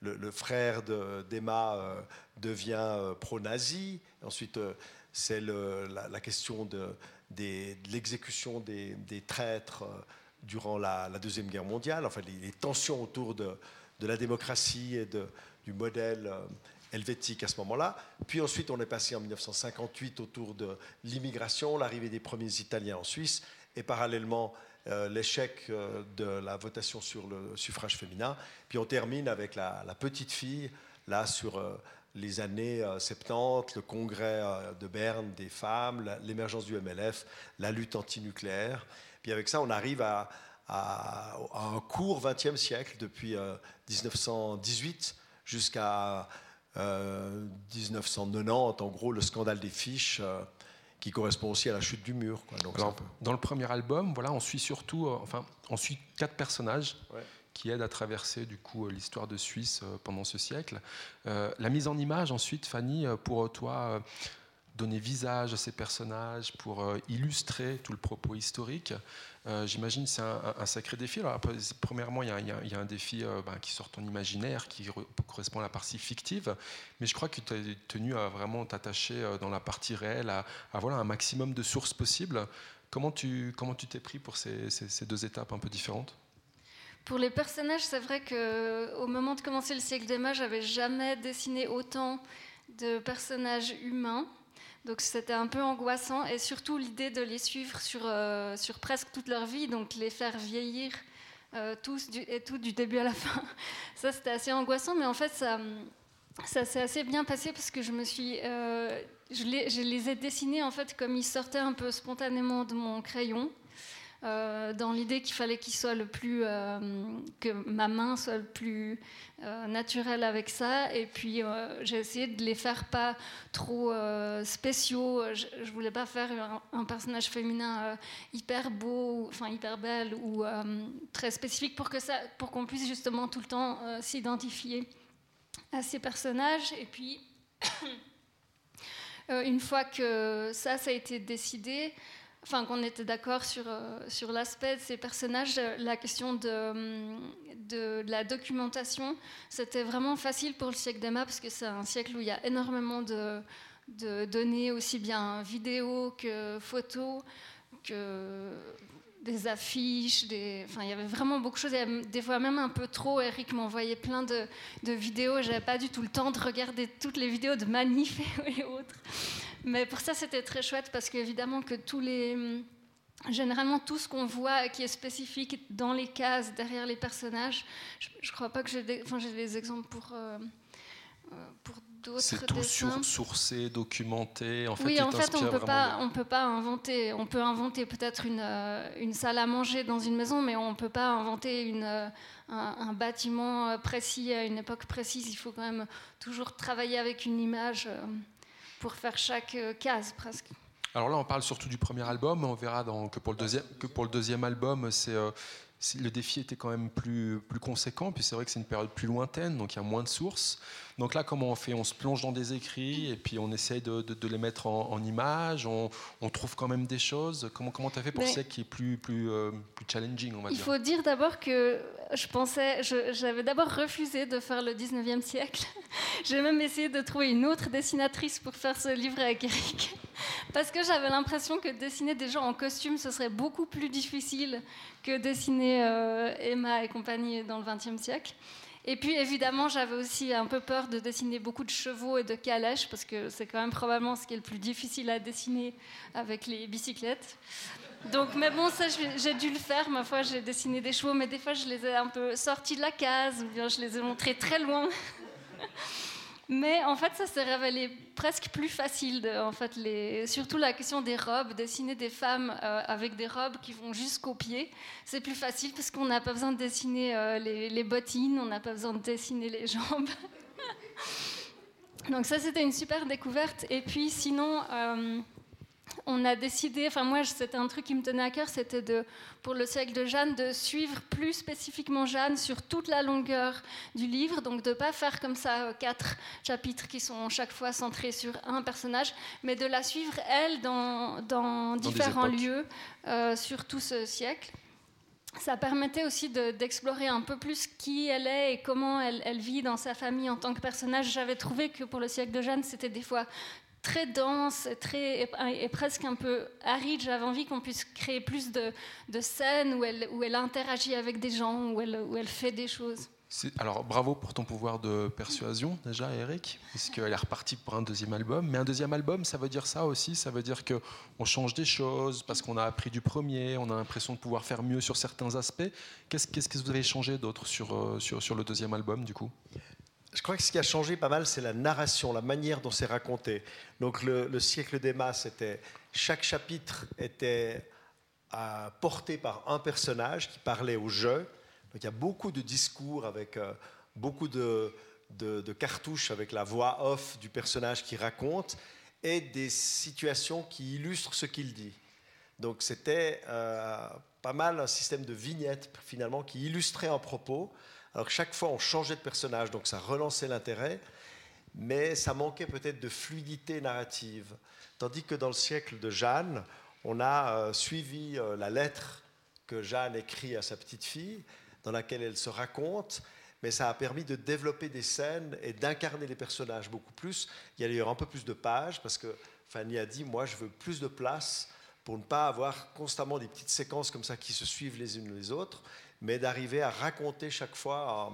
Le, frère d'Emma euh, devient euh, pro-nazi. Ensuite, c'est la, question de, l'exécution des, traîtres durant la, Deuxième Guerre mondiale, enfin les, tensions autour de, la démocratie et du modèle euh, helvétique à ce moment-là. Puis ensuite, on est passé en 1958 autour de l'immigration, l'arrivée des premiers Italiens en Suisse, et parallèlement euh, l'échec euh, de la votation sur le suffrage féminin. Puis on termine avec la, petite fille, là, sur les années 70, le congrès de Berne des femmes, l'émergence du MLF, la lutte antinucléaire. Puis avec ça, on arrive à, un court XXe siècle, depuis 1918 euh, jusqu'à 1990, euh, en gros, le scandale des fiches. Euh, qui correspond aussi à la chute du mur. Donc Dans le premier album, voilà, on suit surtout, enfin, on suit quatre personnages qui aident à traverser du coup l'histoire de Suisse pendant ce siècle. la mise en image ensuite, Fanny, pour toi, donner visage à ces personnages, pour euh, illustrer tout le propos historique. Euh, j'imagine c'est un, sacré défi. Premièrement, il y, a, un défi euh, ben, qui sort ton imaginaire, qui correspond à la partie fictive, mais je crois que tu es tenu à vraiment t'attacher dans la partie réelle, à, voilà, un maximum de sources possibles. Comment tu comment tu t'es pris pour ces, deux étapes un peu différentes? Pour les personnages, c'est vrai qu'au moment de commencer le siècle des mages, j'avais jamais dessiné autant de personnages humains. Donc c'était un peu angoissant et surtout l'idée de les suivre sur, euh, sur presque toute leur vie, donc les faire vieillir euh, tous et tout du début à la fin. Ça c'était assez angoissant, mais en fait ça, ça s'est assez bien passé parce que je me suis, euh, les, je, les, ai dessinés en fait comme ils sortaient un peu spontanément de mon crayon. Euh, dans l'idée qu'il fallait qu'il soit le plus, euh, que ma main soit le plus euh, naturelle avec ça. Et puis j'ai essayé de les faire pas trop spéciaux. Je, ne voulais pas faire un, personnage féminin hyper beau, enfin hyper belle ou très spécifique pour que ça, pour qu'on puisse justement tout le temps s'identifier à ces personnages. Et puis une fois que ça, ça a été décidé qu'on était d'accord sur, euh, sur l'aspect de ces personnages, la question de, de, la documentation, c'était vraiment facile pour le siècle d'Emma parce que c'est un siècle où il y a énormément de, de données, aussi bien vidéo que photos, que des affiches. Enfin, il y avait vraiment beaucoup de choses, des fois même un peu trop. Eric m'envoyait plein de, de vidéos, j'avais pas du tout le temps de regarder toutes les vidéos de manifs et autres. Mais pour ça, c'était très chouette parce qu'évidemment que tous les... Généralement, tout ce qu'on voit qui est spécifique dans les cases, derrière les personnages, je ne crois pas que j'ai des, enfin, des exemples pour, euh, euh, pour c'est tout sourcé, documenté. En fait, oui, en fait, on peut pas, on peut pas inventer. On peut inventer peut-être une, euh, une, salle à manger dans une maison, mais on peut pas inventer une, euh, un, bâtiment euh, précis à une époque précise. Il faut quand même toujours travailler avec une image pour faire chaque case presque. Alors là, on parle surtout du premier album. On verra dans, que, pour le deuxième, que pour le deuxième album, c'est le défi était quand même plus, plus conséquent, puis c'est vrai que c'est une période plus lointaine, donc il y a moins de sources. Donc là, comment on fait? On se plonge dans des écrits et puis on essaye de, de, les mettre en, images, on, on, trouve quand même des choses. Comment comment tu as fait pour ça qui est plus, plus, euh, plus challenging, on va il dire? Il faut dire d'abord que je pensais, j'avais d'abord refusé de faire le 19e siècle. J'ai même essayé de trouver une autre dessinatrice pour faire ce livre avec Eric. Parce que j'avais l'impression que dessiner des gens en costume, ce serait beaucoup plus difficile que dessiner euh, Emma et compagnie dans le XXe siècle. Et puis évidemment, j'avais aussi un peu peur de dessiner beaucoup de chevaux et de calèches, parce que c'est quand même probablement ce qui est le plus difficile à dessiner avec les bicyclettes. Donc, mais bon, ça, j'ai dû le faire. Ma foi, j'ai dessiné des chevaux, mais des fois, je les ai un peu sortis de la case, ou bien je les ai montrés très loin. Mais en fait, ça s'est révélé presque plus facile. En fait, surtout la question des robes, dessiner des femmes euh, avec des robes qui vont jusqu'aux pieds, c'est plus facile parce qu'on n'a pas besoin de dessiner euh, les, bottines, on n'a pas besoin de dessiner les jambes. Donc ça, c'était une super découverte. Et puis sinon, euh, on a décidé, enfin moi c'était un truc qui me tenait à cœur, c'était de, pour le siècle de Jeanne, de suivre plus spécifiquement Jeanne sur toute la longueur du livre, donc de ne pas faire comme ça euh, quatre chapitres qui sont chaque fois centrés sur un personnage, mais de la suivre elle dans, différents lieux euh, sur tout ce siècle. Ça permettait aussi d'explorer un peu plus qui elle est et comment elle, elle, vit dans sa famille en tant que personnage. J'avais trouvé que pour le siècle de Jeanne, c'était des fois très dense très, et, presque un peu aride. J'avais envie qu'on puisse créer plus de, scènes où elle, où elle interagit avec des gens, où elle, où elle fait des choses. Alors bravo pour ton pouvoir de persuasion déjà Eric, puisqu'elle est repartie pour un deuxième album. Mais un deuxième album, ça veut dire ça aussi, ça veut dire qu'on change des choses parce qu'on a appris du premier, on a l'impression de pouvoir faire mieux sur certains aspects. Qu'est-ce, qu'est-ce que vous avez changé d'autre sur, euh, sur, sur le deuxième album du coup? Je crois que ce qui a changé pas mal, c'est la narration, la manière dont c'est raconté. Donc le, siècle d'Emma, c'était chaque chapitre était euh, porté par un personnage qui parlait au jeu. Donc il y a beaucoup de discours avec euh, beaucoup de, de, cartouches avec la voix off du personnage qui raconte et des situations qui illustrent ce qu'il dit. Donc c'était euh, pas mal un système de vignettes finalement qui illustrait un propos alors chaque fois, on changeait de personnage, donc ça relançait l'intérêt, mais ça manquait peut-être de fluidité narrative. Tandis que dans le siècle de Jeanne, on a euh, suivi euh, la lettre que Jeanne écrit à sa petite fille, dans laquelle elle se raconte, mais ça a permis de développer des scènes et d'incarner les personnages beaucoup plus. Il y a d'ailleurs un peu plus de pages, parce que Fanny a dit, moi je veux plus de place pour ne pas avoir constamment des petites séquences comme ça qui se suivent les unes les autres mais d'arriver à raconter chaque fois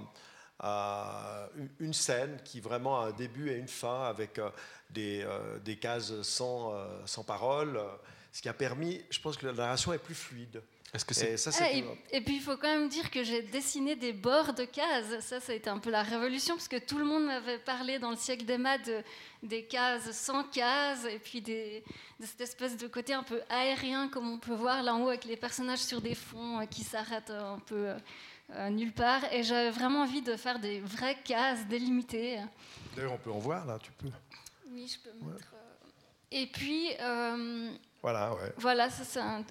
euh, une scène qui vraiment a un début et une fin avec euh, des, euh, des cases sans, sans parole, ce qui a permis, je pense que la narration est plus fluide. Est-ce que c'est Et ça, Ah, et, et puis il faut quand même dire que j'ai dessiné des bords de cases. Ça, ça a été un peu la révolution parce que tout le monde m'avait parlé dans le siècle des maths de- des cases sans cases et puis des, de cette espèce de côté un peu aérien comme on peut voir là en haut avec les personnages sur des fonds euh, qui s'arrêtent un peu euh, euh, nulle part. Et j'avais vraiment envie de faire des vraies cases délimitées. D'ailleurs, on peut en voir là, tu peux. Oui, je peux mettre. euh, Et puis. euh, Voilà, c'est un,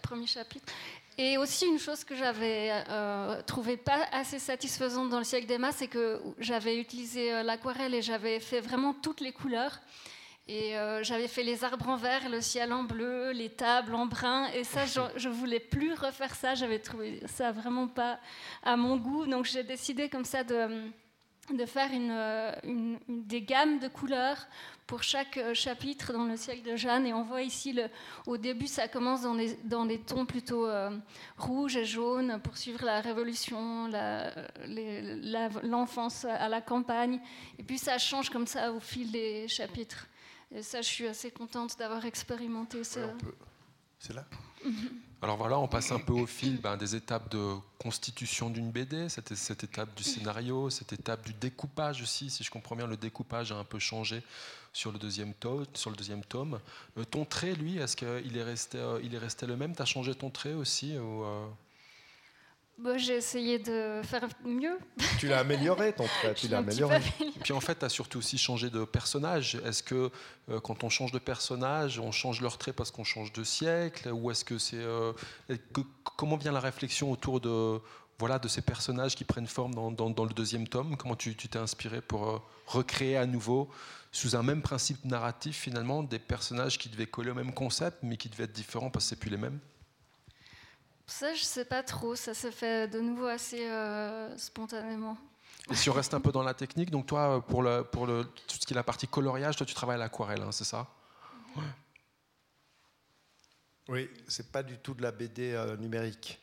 premier chapitre. Et aussi une chose que j'avais euh, trouvé pas assez satisfaisante dans le siècle des masses, c'est que j'avais utilisé euh, l'aquarelle et j'avais fait vraiment toutes les couleurs. Et euh, j'avais fait les arbres en vert, le ciel en bleu, les tables en brun. Et ça, je, je voulais plus refaire ça. J'avais trouvé ça vraiment pas à mon goût. Donc j'ai décidé comme ça de, de faire une, euh, une- une- des gammes de couleurs pour chaque euh, chapitre dans le siècle de Jeanne. Et on voit ici, le, au début, ça commence dans des, dans des tons plutôt euh, rouges et jaunes pour suivre la Révolution, l'enfance à la campagne. Et puis ça change comme ça au fil des chapitres. Et ça, je suis assez contente d'avoir expérimenté ça. Ouais, on peut. C'est là? Alors voilà, on passe un peu au fil ben, des étapes de constitution d'une BD, cette, étape du scénario, cette étape du découpage aussi. Si je comprends bien, le découpage a un peu changé sur le deuxième tome. Le. Euh, ton trait, lui, est-ce qu'il est resté, euh, est resté le même? Tu as changé ton trait aussi euh, Bon, J'ai essayé de faire mieux. Tu l'as amélioré, ton trait, tu l'as amélioré. amélioré. Puis en fait, tu as surtout aussi changé de personnage. Est-ce que euh, quand on change de personnage, on change leur trait parce qu'on change de siècle? Ou est-ce que c'est. euh, comment vient la réflexion autour de, voilà, de ces personnages qui prennent forme dans, dans- dans le deuxième tome? Comment tu tu t'es inspiré pour euh, recréer à nouveau, sous un même principe narratif, finalement, des personnages qui devaient coller au même concept, mais qui devaient être différents parce que c'est plus les mêmes? Ça, je sais pas trop. Ça s'est fait de nouveau assez euh, spontanément. Et si on reste un peu dans la technique, donc toi, pour, le, pour le, tout ce qui est la partie coloriage, toi, tu travailles à l'aquarelle, hein, c'est ça? Oui, c'est pas du tout de la BD euh, numérique.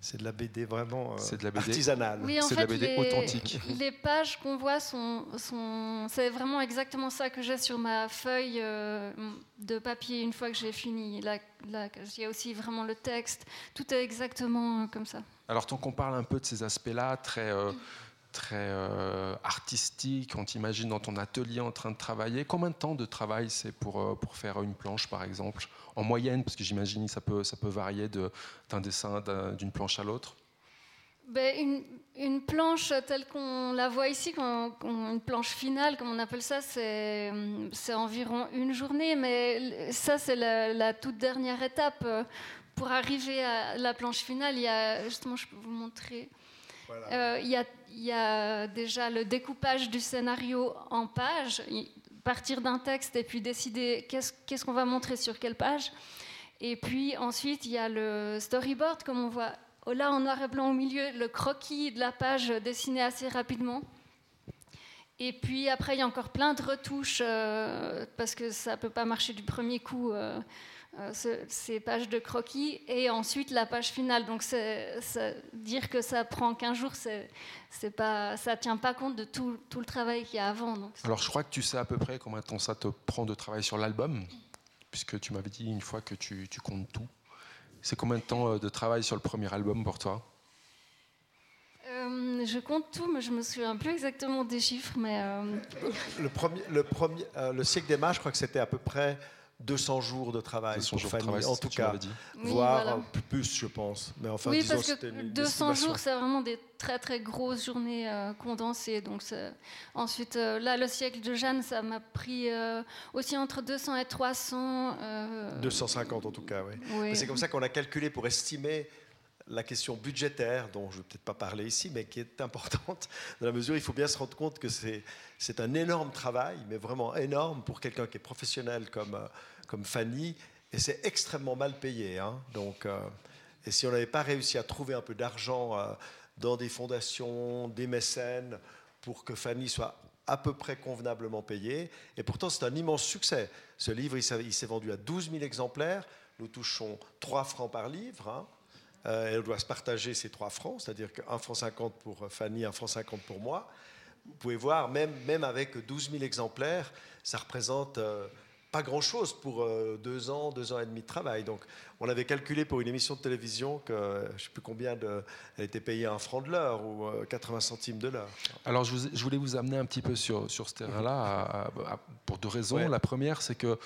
C'est de la BD vraiment euh, C'est de la BD. artisanale. Oui, en C'est de la fait, BD les, authentique. les pages qu'on voit sont, sont c'est vraiment exactement ça que j'ai sur ma feuille euh, de papier une fois que j'ai fini. Là, là, il y a aussi vraiment le texte. Tout est exactement euh, comme ça. Alors, tant qu'on parle un peu de ces aspects-là, très, euh, très euh, artistiques, on t'imagine dans ton atelier en train de travailler, combien de temps de travail c'est pour, euh, pour faire une planche, par exemple? En moyenne, parce que j'imagine que ça peut, ça peut varier d'un dessin d'un- d'une planche à l'autre. Ben, une, une planche telle qu'on la voit ici, une planche finale, comme on appelle ça, c'est environ une journée. Mais ça, c'est la, la toute dernière étape. Pour arriver à la planche finale, il y a, justement, je peux vous montrer. Euh, Il y, a, déjà le découpage du scénario en pages, partir d'un texte et puis décider qu'est-ce qu'on va montrer sur quelle page. Et puis ensuite, il y a le storyboard, comme on voit là en noir et blanc au milieu, le croquis de la page dessiné assez rapidement. Et puis après, il y a encore plein de retouches euh, parce que ça ne peut pas marcher du premier coup. euh, ce- ces pages de croquis et ensuite la page finale. Donc dire que ça prend 15 jours, c'est, pas, ça tient pas compte de tout, tout le travail qu'il y a avant. Donc, Alors, je crois que tu sais à peu près combien de temps ça te prend de travail sur l'album, puisque tu m'avais dit une fois que tu, tu comptes tout. C'est combien de temps euh, de travail sur le premier album pour toi? Euh, je compte tout, mais je me souviens plus exactement des chiffres. Mais euh, Le, premier, le, premier, euh, le siècle des mages, je crois que c'était à peu près 200 jours de travail 200 pour jours de Fanny, travail, en tout cas. oui, voire voilà. plus, je pense. Mais enfin, oui, disons, parce que une 200 estimation. jours, c'est vraiment des très très grosses journées euh, condensées. Donc ensuite, euh, là, le siècle de Jeanne, ça m'a pris euh, aussi entre 200 et 300. euh, 250 en tout cas, oui. oui. C'est comme ça qu'on a calculé pour estimer la question budgétaire, dont je ne vais peut-être pas parler ici, mais qui est importante, dans la mesure où il faut bien se rendre compte que c'est, un énorme travail, mais vraiment énorme pour quelqu'un qui est professionnel comme, euh, comme Fanny, et c'est extrêmement mal payé. hein. Donc, euh, et si on n'avait pas réussi à trouver un peu d'argent euh, dans des fondations, des mécènes, pour que Fanny soit à peu près convenablement payée, et pourtant c'est un immense succès. Ce livre, il s'est vendu à 12 000 exemplaires, nous touchons 3 francs par livre, hein. Euh, on doit se partager ces 3 francs, c'est-à-dire que 1 franc 50 pour Fanny, 1 franc 50 pour moi. Vous pouvez voir, même, même avec 12 000 exemplaires, ça représente euh, pas grand-chose pour deux ans, deux ans et demi de travail. Donc, on avait calculé pour une émission de télévision que je ne sais plus combien de, elle était payée un franc de l'heure ou 80 centimes de l'heure. Alors, je, voulais vous amener un petit peu sur, sur ce terrain-là pour deux raisons. La première, c'est que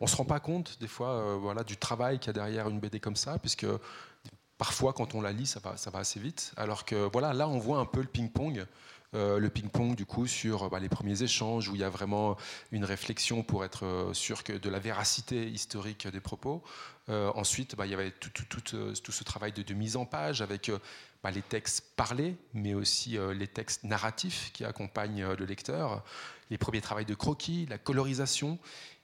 on se rend pas compte des fois, voilà, du travail qu'il y a derrière une BD comme ça, puisque parfois, quand on la lit, ça va, ça va assez vite. Alors que voilà, là, on voit un peu le ping-pong. Euh, le ping-pong du coup sur bah, les premiers échanges où il y a vraiment une réflexion pour être euh, sûr que de la véracité historique des propos. Euh, ensuite, bah, il y avait tout, ce travail de, mise en page avec bah, les textes parlés, mais aussi les textes narratifs qui accompagnent le lecteur, les premiers travaux de croquis, la colorisation.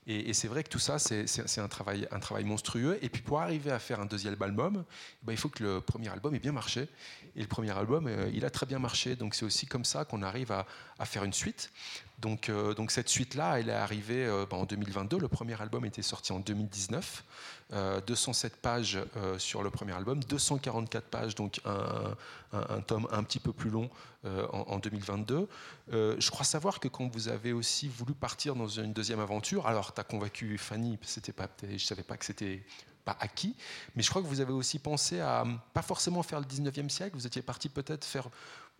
Et, c'est vrai que tout ça, c'est un travail, monstrueux. Et puis pour arriver à faire un deuxième album, bah, il faut que le premier album ait bien marché. Et le premier album, euh, il a très bien marché. Donc c'est aussi comme ça qu'on arrive à, faire une suite. Donc, euh, donc cette suite-là, elle est arrivée euh, bah, en 2022. Le premier album était sorti en 2019. 207 pages sur le premier album, 244 pages, donc un, tome un petit peu plus long en, en, 2022. je crois savoir que quand vous avez aussi voulu partir dans une deuxième aventure, alors tu as convaincu Fanny, pas, je ne savais pas que c'était pas acquis, mais je crois que vous avez aussi pensé à pas forcément faire le 19e siècle, vous étiez parti peut-être faire,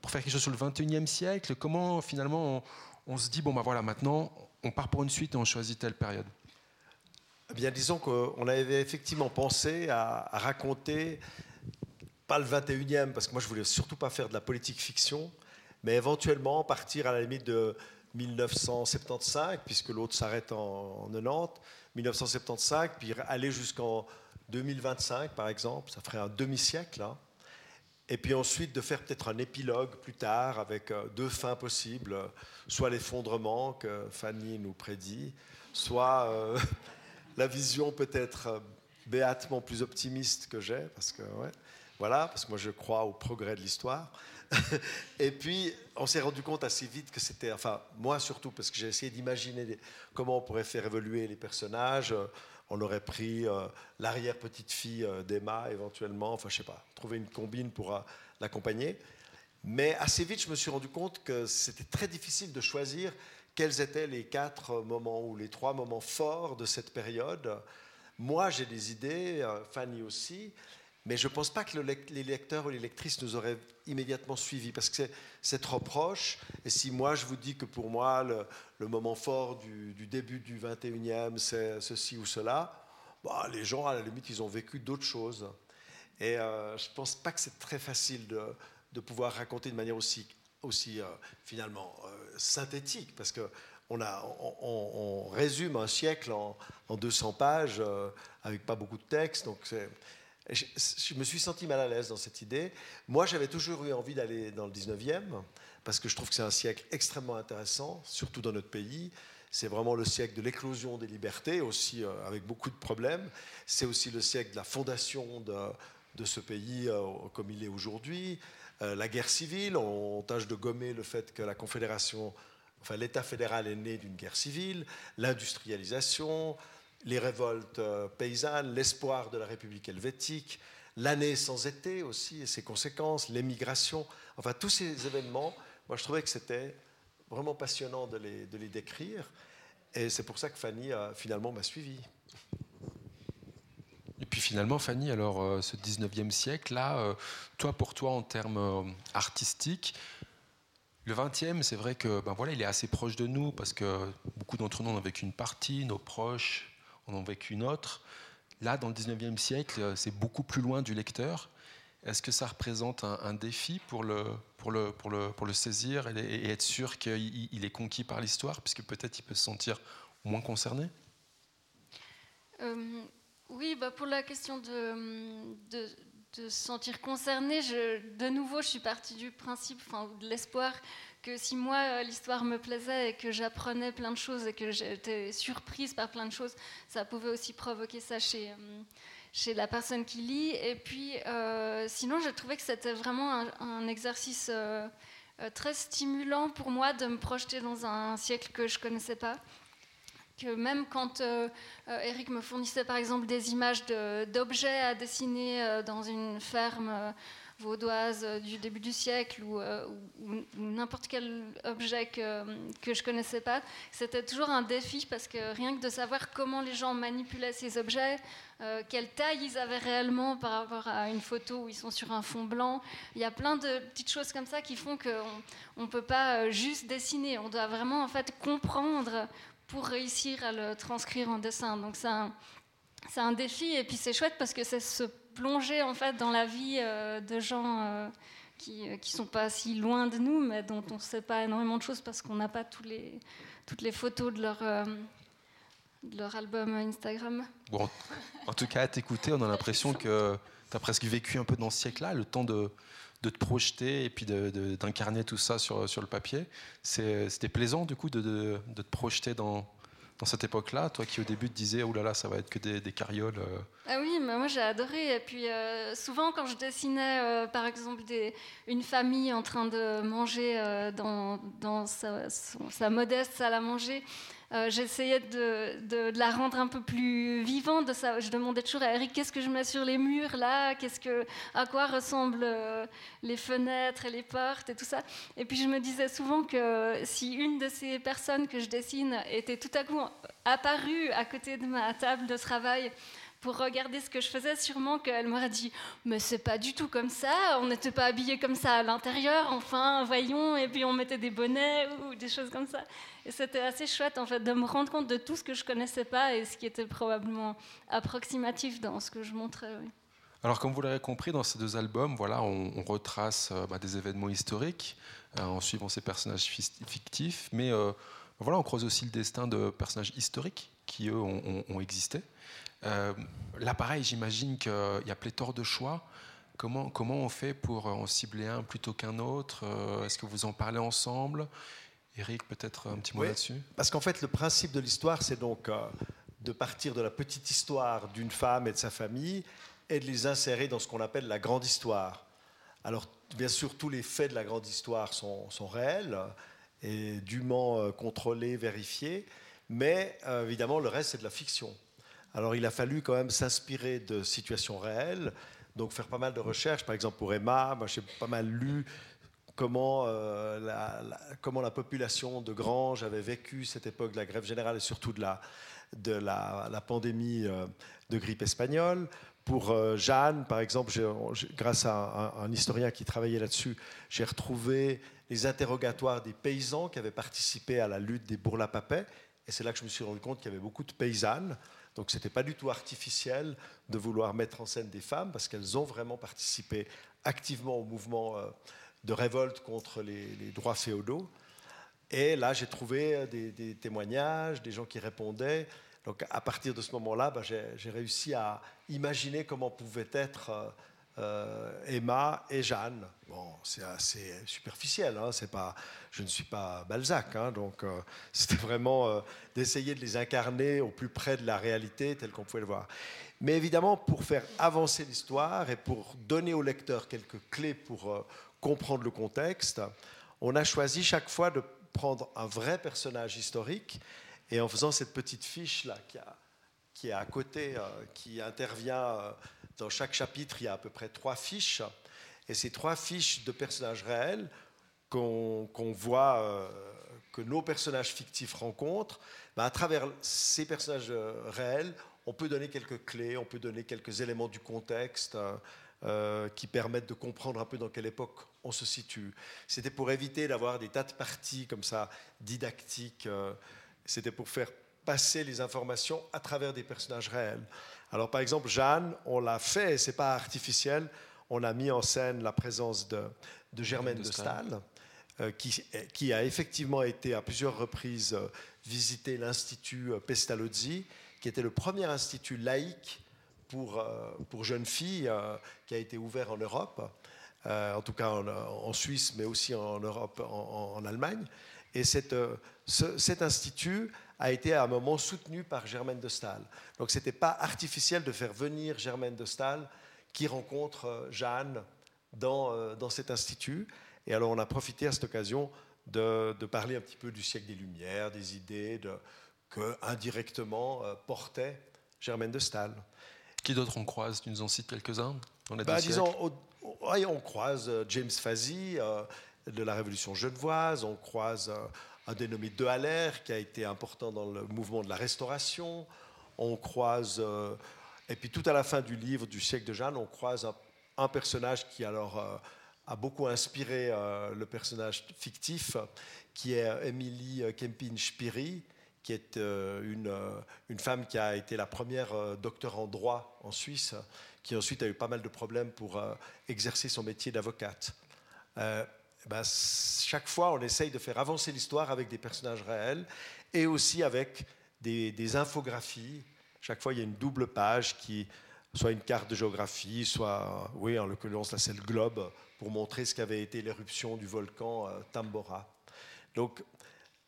pour faire quelque chose sur le 21e siècle. Comment finalement on, se dit, bon ben voilà, maintenant on part pour une suite et on choisit telle période? Eh Bien, disons qu'on avait effectivement pensé à, raconter, pas le 21e, parce que moi je voulais surtout pas faire de la politique fiction, mais éventuellement partir à la limite de 1975, puisque l'autre s'arrête en, en 90, 1975, puis aller jusqu'en 2025, par exemple, ça ferait un demi-siècle. Hein. Et puis ensuite de faire peut-être un épilogue plus tard avec euh, deux fins possibles, soit l'effondrement que Fanny nous prédit, soit euh, la vision peut-être euh, béatement plus optimiste que j'ai, parce que voilà, parce que moi je crois au progrès de l'histoire. et puis, on s'est rendu compte assez vite que c'était, enfin, moi surtout, parce que j'ai essayé d'imaginer comment on pourrait faire évoluer les personnages. On aurait pris euh, l'arrière-petite-fille euh, d'Emma, éventuellement, enfin, je sais pas, trouver une combine pour l'accompagner. Mais assez vite, je me suis rendu compte que c'était très difficile de choisir quels étaient les quatre moments ou les trois moments forts de cette période. Moi, j'ai des idées, Fanny aussi, mais je ne pense pas que les lecteurs ou les lectrices nous auraient immédiatement suivis, parce que c'est trop proche. Et si moi, je vous dis que pour moi, le, moment fort du, début du 21e, c'est ceci ou cela, bah, les gens, à la limite, ils ont vécu d'autres choses. Et euh, je ne pense pas que c'est très facile de, pouvoir raconter de manière aussi, aussi euh, finalement, euh, synthétique, parce que on, résume un siècle en, en 200 pages avec pas beaucoup de texte. Donc je, me suis senti mal à l'aise dans cette idée. Moi, j'avais toujours eu envie d'aller dans le 19e, parce que je trouve que c'est un siècle extrêmement intéressant, surtout dans notre pays. C'est vraiment le siècle de l'éclosion des libertés, aussi euh, avec beaucoup de problèmes. C'est aussi le siècle de la fondation de, ce pays euh, comme il est aujourd'hui. Euh, la guerre civile, on, tâche de gommer le fait que la Confédération, enfin l'État fédéral est né d'une guerre civile, l'industrialisation, les révoltes euh, paysannes, l'espoir de la République helvétique, l'année sans été aussi et ses conséquences, l'émigration, enfin tous ces événements, moi je trouvais que c'était vraiment passionnant de les, de les décrire et c'est pour ça que Fanny finalement m'a suivi. Et puis finalement, Fanny, alors euh, ce 19e siècle-là, euh, toi pour toi en termes artistiques, le 20e, c'est vrai que ben voilà, il est assez proche de nous parce que beaucoup d'entre nous en ont vécu une partie, nos proches, en vécu une autre. Là, dans le 19e siècle, euh, c'est beaucoup plus loin du lecteur. Est-ce que ça représente un, défi pour le, pour, le, pour, le, pour le saisir et, être sûr qu'il est conquis par l'histoire, puisque peut-être il peut se sentir moins concerné? Euh, Oui, bah pour la question de, de, se sentir concerné, je, de nouveau, je suis partie du principe, enfin, de l'espoir que si moi euh, l'histoire me plaisait et que j'apprenais plein de choses et que j'étais surprise par plein de choses, ça pouvait aussi provoquer ça chez, euh, chez la personne qui lit. Et puis euh, sinon, je trouvais que c'était vraiment un, exercice très stimulant pour moi de me projeter dans un siècle que je connaissais pas que même quand Eric me fournissait par exemple des images d'objets à dessiner dans une ferme vaudoise du début du siècle ou, n'importe quel objet que, que je connaissais pas. C'était toujours un défi parce que rien que de savoir comment les gens manipulaient ces objets, quelle taille ils avaient réellement par rapport à une photo où ils sont sur un fond blanc. Il y a plein de petites choses comme ça qui font qu'on ne peut pas juste dessiner. On doit vraiment en fait comprendre pour réussir à le transcrire en dessin. Donc c'est un, un, défi et puis c'est chouette parce que c'est se plonger en fait dans la vie euh, de gens euh, qui ne euh, sont pas si loin de nous, mais dont on ne sait pas énormément de choses parce qu'on n'a pas tous les, toutes les photos de leur, de leur album Instagram. En tout cas, à t'écouter, on a l'impression que tu as presque vécu un peu dans ce siècle-là, le temps de de te projeter et puis d'incarner tout ça sur, sur le papier. C'était plaisant du coup de, de, te projeter dans, dans cette époque-là, toi qui au début te disais, oh là là, ça va être que des, des carrioles. Euh. Ah oui, mais moi j'ai adoré. Et puis euh, souvent quand je dessinais, euh, par exemple, une famille en train de manger dans, dans sa, sa, modeste salle à manger, euh, j'essayais de, la rendre un peu plus vivante. Je demandais toujours à Eric qu'est-ce que je mets sur les murs là, à quoi ressemblent euh, les fenêtres et les portes et tout ça? Et puis je me disais souvent que si une de ces personnes que je dessine était tout à coup apparue à côté de ma table de travail, pour regarder ce que je faisais, sûrement qu'elle m'aurait dit Mais c'est pas du tout comme ça, on n'était pas habillés comme ça à l'intérieur, enfin, voyons, et puis on mettait des bonnets ou des choses comme ça. Et c'était assez chouette, en fait, de me rendre compte de tout ce que je connaissais pas et ce qui était probablement approximatif dans ce que je montrais. Alors, comme vous l'avez compris, dans ces deux albums, voilà, on, retrace euh, bah, des événements historiques euh, en suivant ces personnages fictifs, mais euh, voilà, on croise aussi le destin de personnages historiques qui, eux, ont, ont existé. Euh, là, pareil, j'imagine qu'il y a pléthore de choix. Comment, comment on fait pour en cibler un plutôt qu'un autre euh, Est-ce que vous en parlez ensemble? Eric, peut-être un petit mot là-dessus Parce qu'en fait, le principe de l'histoire, c'est donc euh, de partir de la petite histoire d'une femme et de sa famille et de les insérer dans ce qu'on appelle la grande histoire. Alors, bien sûr, tous les faits de la grande histoire sont, sont réels et dûment contrôlés, vérifiés, mais évidemment, le reste, c'est de la fiction. Alors il a fallu quand même s'inspirer de situations réelles, donc faire pas mal de recherches. Par exemple pour Emma, moi j'ai pas mal lu comment, euh, la, population de Grange avait vécu cette époque de la grève générale et surtout de la, pandémie euh, de grippe espagnole. Pour euh, Jeanne, par exemple, grâce à un, un, historien qui travaillait là-dessus, j'ai retrouvé les interrogatoires des paysans qui avaient participé à la lutte des bourla-papais. Et c'est là que je me suis rendu compte qu'il y avait beaucoup de paysannes donc ce n'était pas du tout artificiel de vouloir mettre en scène des femmes parce qu'elles ont vraiment participé activement au mouvement euh, de révolte contre les, droits féodaux. Et là, j'ai trouvé euh, des, témoignages, des gens qui répondaient. Donc à partir de ce moment-là, bah, j'ai réussi à imaginer comment pouvait être euh, Emma et Jeanne. Bon, c'est assez superficiel, hein, c'est pas, je ne suis pas Balzac, hein, donc euh, c'était vraiment euh, d'essayer de les incarner au plus près de la réalité telle qu'on pouvait le voir. Mais évidemment, pour faire avancer l'histoire et pour donner au lecteur quelques clés pour comprendre le contexte, on a choisi chaque fois de prendre un vrai personnage historique et en faisant cette petite fiche là qui est à côté, qui intervient dans chaque chapitre, il y a à peu près trois fiches. Et ces trois fiches de personnages réels qu'on voit, euh, que nos personnages fictifs rencontrent, bah, à travers ces personnages euh, réels, on peut donner quelques clés, on peut donner quelques éléments du contexte euh, qui permettent de comprendre un peu dans quelle époque on se situe. C'était pour éviter d'avoir des tas de parties comme ça, didactiques. C'était pour faire passer les informations à travers des personnages réels. Alors par exemple, Jeanne, on l'a fait, et ce n'est pas artificiel, on a mis en scène la présence de, Germaine de Stahl, euh, qui, a effectivement été à plusieurs reprises euh, visiter l'Institut euh, Pestalozzi, qui était le premier institut laïque pour, pour jeunes filles qui a été ouvert en Europe, en tout cas en, Suisse, mais aussi en Europe, en, Allemagne. Et cette, cet institut a été à un moment soutenu par Germaine de Stahl. Donc ce n'était pas artificiel de faire venir Germaine de Stahl qui rencontre euh, Jeanne dans, euh, dans cet institut. Et alors on a profité à cette occasion de, de parler un petit peu du siècle des Lumières, des idées de, que indirectement euh, portait Germaine de Stahl. Qui d'autres on croise? Tu nous en cites quelques-uns? Bah, Disons, on croise James Fazy de la Révolution genevoise, on croise un dénommé De Haller qui a été important dans le mouvement de la Restauration, on croise, et puis tout à la fin du livre du siècle de Jeanne, on croise un, personnage qui alors a beaucoup inspiré le personnage fictif, qui est Émilie Kempin-Spiri, qui est euh, une, euh, une, femme qui a été la première euh, docteur en droit en Suisse, qui ensuite a eu pas mal de problèmes pour exercer son métier d'avocate. Ben, chaque fois, on essaye de faire avancer l'histoire avec des personnages réels et aussi avec des, des, infographies. Chaque fois, il y a une double page qui, soit une carte de géographie, soit, oui, en l'occurrence, là, c'est le globe pour montrer ce qu'avait été l'éruption du volcan Tambora. Donc,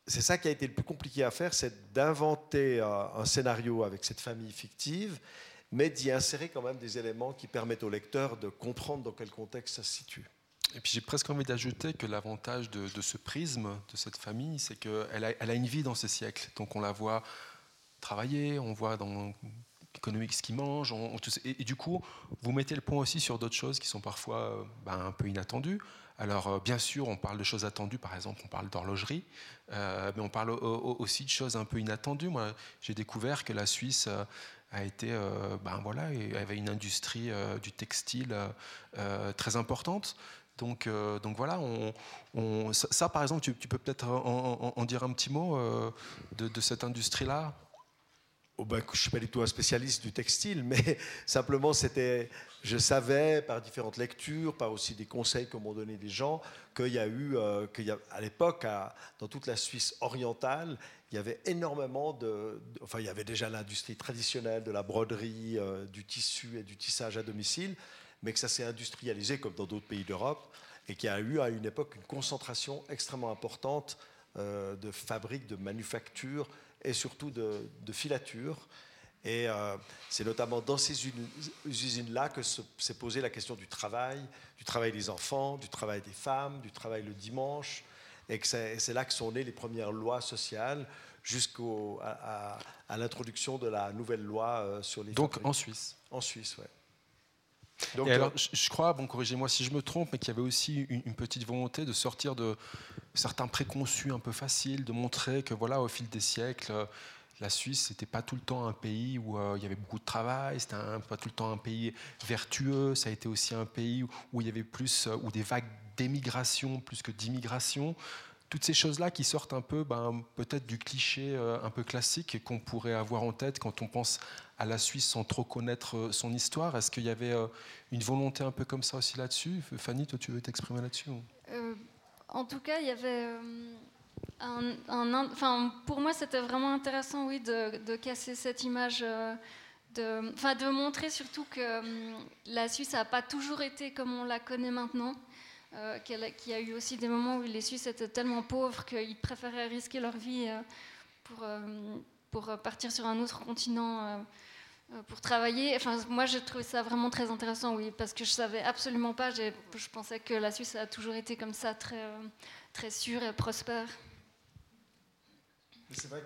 c'est ça qui a été le plus compliqué à faire, c'est d'inventer un, scénario avec cette famille fictive, mais d'y insérer quand même des éléments qui permettent au lecteur de comprendre dans quel contexte ça se situe. Et puis j'ai presque envie d'ajouter que l'avantage de, ce prisme, de cette famille, c'est qu'elle a, elle a une vie dans ce siècle. Donc on la voit travailler, on voit dans économique ce qu'ils mangent, et, du coup, vous mettez le point aussi sur d'autres choses qui sont parfois ben, un peu inattendues. Alors, euh, bien sûr, on parle de choses attendues, par exemple, on parle d'horlogerie, euh, mais on parle aussi de choses un peu inattendues. Moi, j'ai découvert que la Suisse euh, a été, ben voilà, avait une industrie du textile très importante. Donc, donc voilà, ça, par exemple, tu, peux peut-être en, dire un petit mot de, de cette industrie-là? Oh ben, je ne suis pas du tout un spécialiste du textile, mais simplement c'était, je savais par différentes lectures, par aussi des conseils que m'ont donné des gens, qu'il y a eu, euh, qu'il y a, à l'époque, dans toute la Suisse orientale, il y avait énormément de, enfin il y avait déjà l'industrie traditionnelle de la broderie, euh, du tissu et du tissage à domicile, mais que ça s'est industrialisé comme dans d'autres pays d'Europe et qu'il y a eu à une époque une concentration extrêmement importante euh, de fabriques, de manufactures et surtout de, filature. Et euh, c'est notamment dans ces usines-là que s'est posée la question du travail, du travail des enfants, du travail des femmes, du travail le dimanche, et c'est là que sont nées les premières lois sociales jusqu'à à, l'introduction de la nouvelle loi euh, sur les. Donc en Suisse. En Suisse, oui. Donc, alors, euh, je crois, bon, corrigez-moi si je me trompe, mais qu'il y avait aussi une, petite volonté de sortir de certains préconçus un peu faciles, de montrer que voilà, au fil des siècles, euh, la Suisse, n'était pas tout le temps un pays où euh, il y avait beaucoup de travail, c'était pas tout le temps un pays vertueux, ça a été aussi un pays où, il y avait plus, ou des vagues d'émigration plus que d'immigration toutes ces choses-là qui sortent un peu ben, peut-être du cliché euh, un peu classique qu'on pourrait avoir en tête quand on pense à la Suisse sans trop connaître euh, son histoire. Est-ce qu'il y avait euh, une volonté un peu comme ça aussi là-dessus? Fanny, toi tu veux t'exprimer là-dessus En tout cas, il y avait... Un, pour moi, c'était vraiment intéressant, oui, de, casser cette image de, montrer surtout que la Suisse n'a pas toujours été comme on la connaît maintenant. Euh, qu'il y a eu aussi des moments où les Suisses étaient tellement pauvres qu'ils préféraient risquer leur vie euh, pour, euh, pour partir sur un autre continent pour travailler. Enfin, moi, j'ai trouvé ça vraiment très intéressant, oui, parce que je savais absolument pas. Je pensais que la Suisse a toujours été comme ça, très, très sûre et prospère. C'est vrai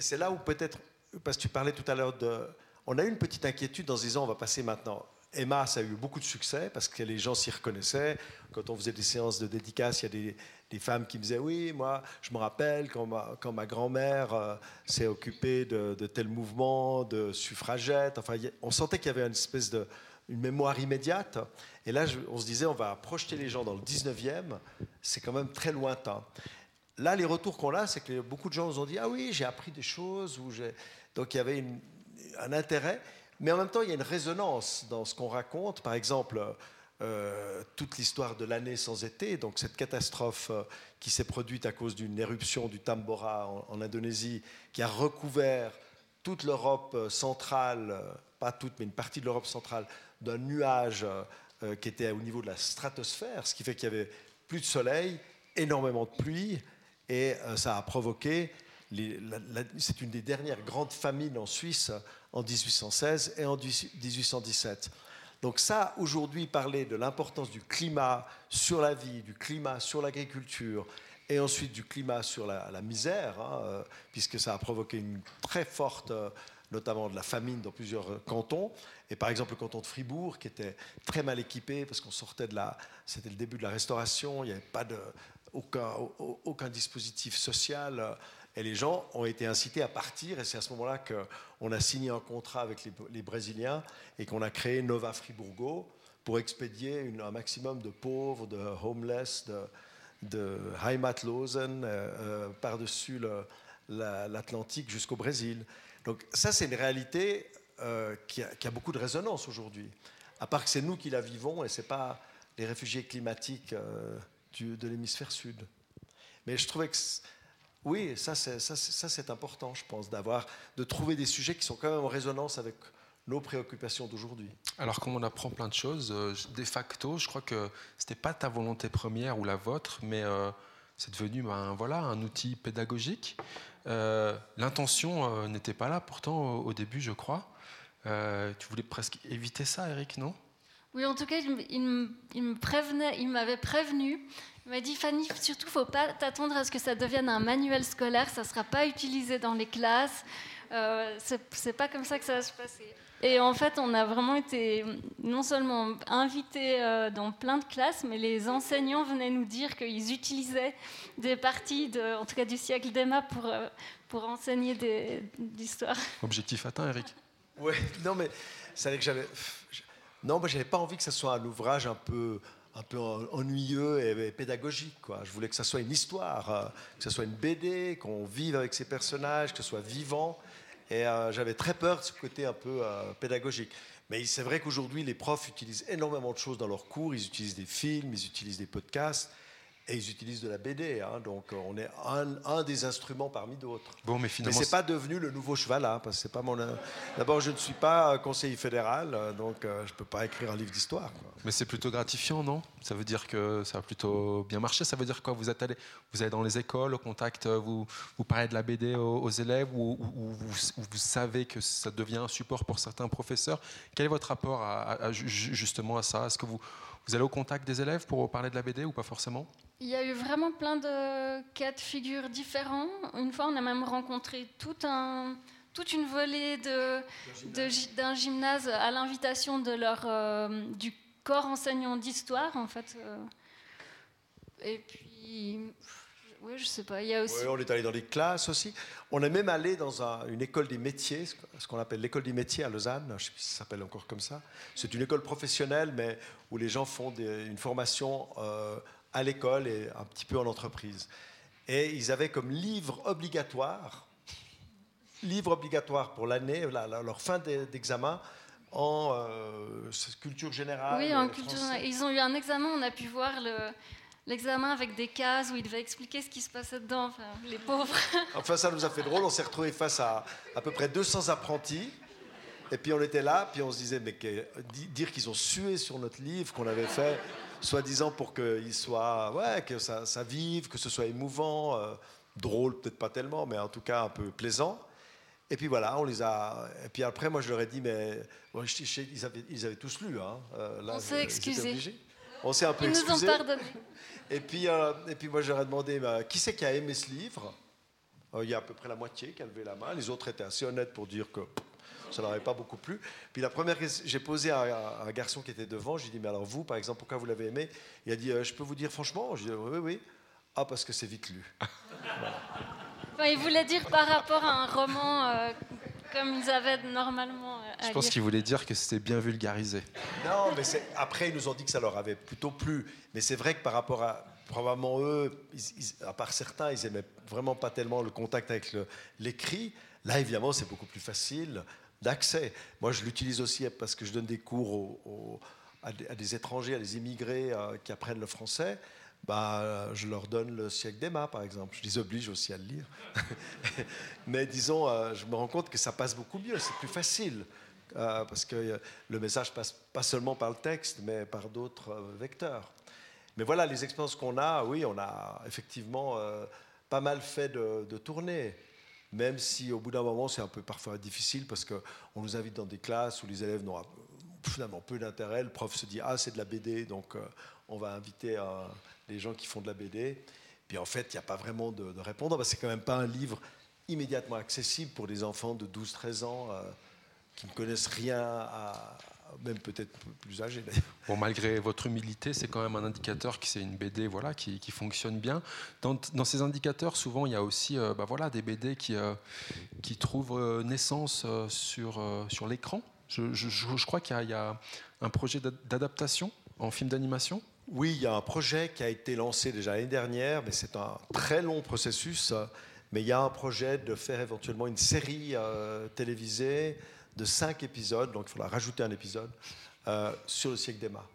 c'est là où peut-être, parce que tu parlais tout à l'heure de, on a eu une petite inquiétude en se disant, on va passer maintenant Emma, ça a eu beaucoup de succès parce que les gens s'y reconnaissaient. Quand on faisait des séances de dédicace, il y a des, femmes qui me disaient Oui, moi, je me rappelle quand ma, grand-mère euh, s'est occupée de, tel mouvement, de suffragette. Enfin, on sentait qu'il y avait une espèce de mémoire immédiate. Et là, on se disait On va projeter les gens dans le 19e. C'est quand même très lointain. Là, les retours qu'on a, c'est que beaucoup de gens nous ont dit Ah oui, j'ai appris des choses. Donc, il y avait un intérêt. Mais en même temps, il y a une résonance dans ce qu'on raconte. Par exemple, euh, toute l'histoire de l'année sans été, donc cette catastrophe euh, qui s'est produite à cause d'une éruption du Tambora en, Indonésie, qui a recouvert toute l'Europe euh, centrale, pas toute, mais une partie de l'Europe centrale, d'un nuage qui était au niveau de la stratosphère, ce qui fait qu'il y avait plus de soleil, énormément de pluie, et ça a provoqué, c'est une des dernières grandes famines en Suisse en 1816 et en 1817. Donc ça, aujourd'hui, parler de l'importance du climat sur la vie, du climat sur l'agriculture, et ensuite du climat sur la, misère, hein, euh, puisque ça a provoqué une très forte euh, notamment de la famine dans plusieurs cantons. Et par exemple, le canton de Fribourg, qui était très mal équipé parce qu'on sortait de la. C'était le début de la restauration, il n'y avait pas de, aucun dispositif social. Et les gens ont été incités à partir. Et c'est à ce moment-là qu'on a signé un contrat avec les, Brésiliens et qu'on a créé Nova Friburgo pour expédier un maximum de pauvres, de homeless, de, de Heimatlosen euh, euh, par-dessus l'Atlantique jusqu'au Brésil. Donc ça, c'est une réalité euh, qui, a, beaucoup de résonance aujourd'hui. À part que c'est nous qui la vivons et ce n'est pas les réfugiés climatiques de l'hémisphère sud. Mais je trouvais que oui, ça c'est important, je pense, d'avoir, de trouver des sujets qui sont quand même en résonance avec nos préoccupations d'aujourd'hui. Alors comme on apprend plein de choses, euh, de facto, je crois que c'était pas ta volonté première ou la vôtre, mais euh, c'est devenu ben, voilà, un outil pédagogique. Euh, l'intention n'était pas là pourtant au, début, je crois. tu voulais presque éviter ça, Eric, non? Oui, en tout cas, il, me prévenait, il m'avait prévenu il m'a dit Fanny, surtout, faut pas t'attendre à ce que ça devienne un manuel scolaire, ça ne sera pas utilisé dans les classes. Euh, c'est pas comme ça que ça va se passer. Et en fait, on a vraiment été non seulement invités euh, dans plein de classes, mais les enseignants venaient nous dire qu'ils utilisaient des parties, de, en tout cas du siècle d'Emma, pour, euh, pour enseigner des, l'histoire. Objectif atteint, Eric. Oui, non, mais c'est vrai que j'avais. Non, moi, j'avais pas envie que ce soit un ouvrage un peu ennuyeux et, pédagogique. Je voulais que ça soit une histoire, euh, que ce soit une BD, qu'on vive avec ces personnages, que ce soit vivant. Et euh, j'avais très peur de ce côté un peu euh, pédagogique. Mais c'est vrai qu'aujourd'hui, les profs utilisent énormément de choses dans leurs cours. Ils utilisent des films, ils utilisent des podcasts. Et ils utilisent de la BD, hein, donc on est un, des instruments parmi d'autres. Bon, mais finalement, c'est pas devenu le nouveau cheval, hein, parce que c'est pas mon. D'abord, je ne suis pas conseiller fédéral, euh, donc euh, je peux pas écrire un livre d'histoire. Mais c'est plutôt gratifiant, non? Ça veut dire que ça a plutôt bien marché? Ça veut dire quoi? Vous êtes allé, vous allez dans les écoles, au contact, euh, vous vous parlez de la BD aux, élèves, ou, vous, vous, savez que ça devient un support pour certains professeurs? Quel est votre rapport à, justement à ça? Est-ce que vous vous allez au contact des élèves pour parler de la BD ou pas forcément? Il y a eu vraiment plein de cas de figure différents. Une fois, on a même rencontré toute une volée d'un gymnase. à l'invitation euh, du corps enseignant d'histoire, en fait. Euh. Et puis, oui, je sais pas. Il y a aussi... on est allé dans les classes aussi. On est même allé dans une école des métiers, ce qu'on appelle l'école des métiers à Lausanne. Je ne sais pas si ça s'appelle encore comme ça. C'est une école professionnelle, mais où les gens font une formation euh, à l'école et un petit peu en entreprise. Et ils avaient comme livre obligatoire, livre obligatoire pour l'année, leur fin d'examen, en euh, culture générale. Oui, en culture. Ils ont eu un examen, on a pu voir le l'examen avec des cases où il devait expliquer ce qui se passait dedans, enfin, les pauvres. Enfin, ça nous a fait drôle. On s'est retrouvés face à à peu près 200 apprentis. Et puis on était là, puis on se disait, mais dire qu'ils ont sué sur notre livre qu'on avait fait, soi-disant pour qu'il soit, ouais, que ça, ça, vive, que ce soit émouvant, euh, drôle peut-être pas tellement, mais en tout cas un peu plaisant. Et puis voilà, on les a. Et puis après, moi, je leur ai dit, mais ils, avaient, ils, avaient, tous lu. Hein. Euh, là, on s'est excusé. On s'est un peu ils excusé. Ils nous ont pardonné. Et puis, euh, et puis moi, j'aurais demandé bah, qui c'est qui a aimé ce livre? Euh, il y a à peu près la moitié qui a levé la main. Les autres étaient assez honnêtes pour dire que ça n'aurait pas beaucoup plu. Puis la première, j'ai posé à, un garçon qui était devant. J'ai dit mais alors vous, par exemple, pourquoi vous l'avez aimé? Il a dit euh, je peux vous dire franchement? J'ai dit oui oui. Ah parce que c'est vite lu. il voulait dire par rapport à un roman comme ils avaient normalement. Euh, Je pense qu'ils voulaient dire que c'était bien vulgarisé. Non, mais après, ils nous ont dit que ça leur avait plutôt plu. Mais c'est vrai que par rapport à. Probablement eux, à part certains, ils aimaient vraiment pas tellement le contact avec l'écrit. Là, évidemment, c'est beaucoup plus facile d'accès. Moi, je l'utilise aussi parce que je donne des cours à, des, étrangers, à des immigrés euh, qui apprennent le français bah, je leur donne le siècle d'Emma, par exemple. Je les oblige aussi à le lire. Mais disons, euh, je me rends compte que ça passe beaucoup mieux, c'est plus facile. Euh, parce que euh, le message passe pas seulement par le texte, mais par d'autres vecteurs. Mais voilà, les expériences qu'on a, oui, on a effectivement pas mal fait de, tournées. Même si au bout d'un moment, c'est un peu parfois difficile parce qu'on nous invite dans des classes où les élèves n'ont finalement peu d'intérêt. Le prof se dit Ah, c'est de la BD, donc on va inviter les gens qui font de la BD. Puis en fait, il n'y a pas vraiment de, de répondant. C'est quand même pas un livre immédiatement accessible pour des enfants de 12-13 ans euh, qui ne connaissent rien même peut-être plus âgés d'ailleurs. Bon, malgré votre humilité, c'est quand même un indicateur que c'est une BD voilà, qui, fonctionne bien. Dans, ces indicateurs, souvent, il y a aussi euh, bah, voilà, des BD qui, euh, qui trouvent naissance sur, sur l'écran. Je, crois qu'il y, a un projet d'adaptation en film d'animation. Oui, il y a un projet qui a été lancé déjà l'année dernière, mais c'est un très long processus. Mais il y a un projet de faire éventuellement une série euh, télévisée de cinq épisodes, donc il faudra rajouter un épisode, euh, sur le siècle d'Emma.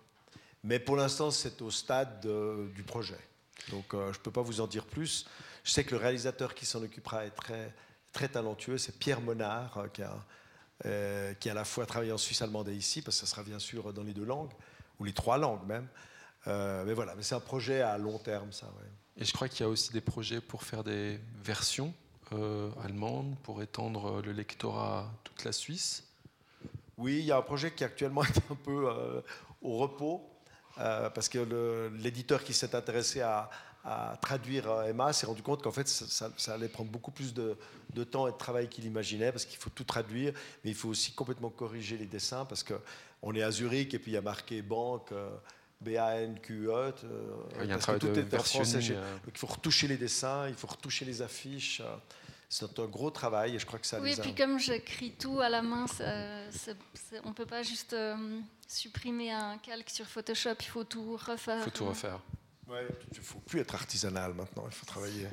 Mais pour l'instant, c'est au stade de, du projet. Donc euh, je ne peux pas vous en dire plus. Je sais que le réalisateur qui s'en occupera est très, très talentueux, c'est Pierre Monard, euh, qui, a, euh, qui a à la fois travaillé en Suisse allemande et ici, parce que ça sera bien sûr dans les deux langues, ou les trois langues même. Euh, mais voilà, mais c'est un projet à long terme, ça. Ouais. Et je crois qu'il y a aussi des projets pour faire des versions euh, allemande pour étendre le lectorat à toute la Suisse Oui, il y a un projet qui actuellement est un peu euh, au repos, euh, parce que l'éditeur qui s'est intéressé à, à, traduire Emma s'est rendu compte qu'en fait, ça, ça, allait prendre beaucoup plus de, de temps et de travail qu'il imaginait, parce qu'il faut tout traduire, mais il faut aussi complètement corriger les dessins, parce qu'on est à Zurich et puis il y a marqué banque. B-A-N-Q-E. Euh, il y a un travail tout de est en français. euh... Il faut retoucher les dessins, il faut retoucher les affiches. C'est un gros travail et je crois que ça Oui, les et puis a... comme j'écris tout à la main, ça, ça, ça, on ne peut pas juste euh, supprimer un calque sur Photoshop, il faut tout refaire. Il faut tout refaire. Ouais, il ne faut plus être artisanal maintenant, il faut travailler.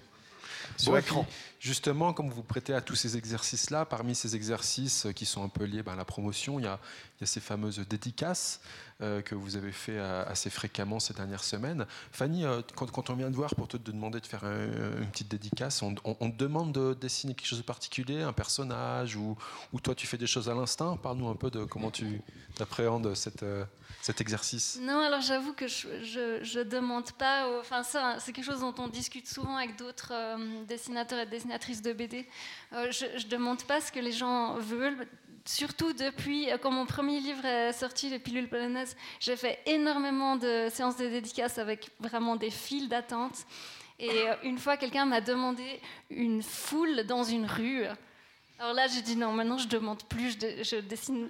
Sur bon, écran. Justement, comme vous vous prêtez à tous ces exercices-là, parmi ces exercices qui sont un peu liés ben, à la promotion, il y, a, y a ces fameuses dédicaces euh, que vous avez fait assez fréquemment ces dernières semaines. Fanny, euh, quand, on vient te voir pour te demander de faire un, une petite dédicace, on, te demande de dessiner quelque chose de particulier, un personnage, ou, toi tu fais des choses à l'instinct? Parle-nous un peu de comment tu appréhendes cette, euh, cet exercice. Non, alors j'avoue que je ne demande pas. Enfin, ça, c'est quelque chose dont on discute souvent avec d'autres euh, dessinateurs et dessinatrices de BD. Euh, je ne demande pas ce que les gens veulent surtout depuis, quand mon premier livre est sorti, Les pilules polonaises, j'ai fait énormément de séances de dédicaces avec vraiment des files d'attente. Et une fois, quelqu'un m'a demandé une foule dans une rue. Alors là, j'ai dit non, maintenant je demande plus, je, dessine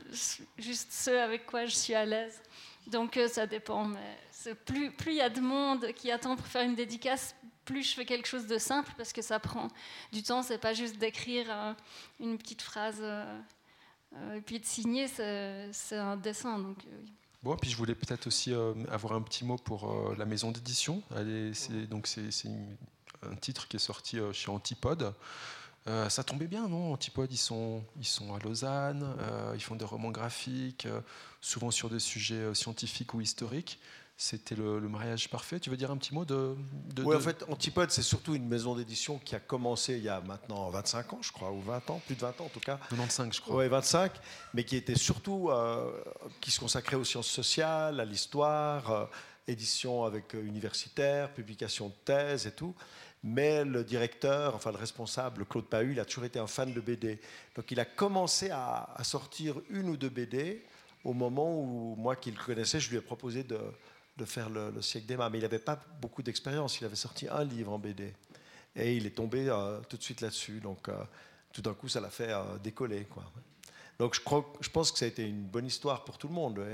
juste ceux avec quoi je suis à l'aise. Donc euh, ça dépend, mais plus il plus y a de monde qui attend pour faire une dédicace, plus je fais quelque chose de simple parce que ça prend du temps. C'est pas juste d'écrire euh, une petite phrase. Euh, et puis de signer, c'est un dessin. Donc, euh, oui. Bon, puis je voulais peut-être aussi euh, avoir un petit mot pour euh, la maison d'édition. Donc c'est un titre qui est sorti euh, chez Antipode. Euh, ça tombait bien, non? Antipode, ils sont, ils sont à Lausanne, euh, ils font des romans graphiques, souvent sur des sujets scientifiques ou historiques c'était le, le, mariage parfait. Tu veux dire un petit mot de. de oui, de... en fait, Antipode, c'est surtout une maison d'édition qui a commencé il y a maintenant 25 ans, je crois, ou 20 ans, plus de 20 ans en tout cas. 95, je crois. Oui, 25, mais qui était surtout. Euh, qui se consacrait aux sciences sociales, à l'histoire, euh, édition avec euh, universitaire, publication de thèse et tout. Mais le directeur, enfin le responsable, Claude Pahu, il a toujours été un fan de BD. Donc il a commencé à, à sortir une ou deux BD au moment où moi qui le connaissais, je lui ai proposé de, de faire le, le siècle d'Emma, mais il n'avait pas beaucoup d'expérience. Il avait sorti un livre en BD et il est tombé euh, tout de suite là-dessus. Donc euh, tout d'un coup, ça l'a fait euh, décoller. Donc je, crois, je pense que ça a été une bonne histoire pour tout le monde,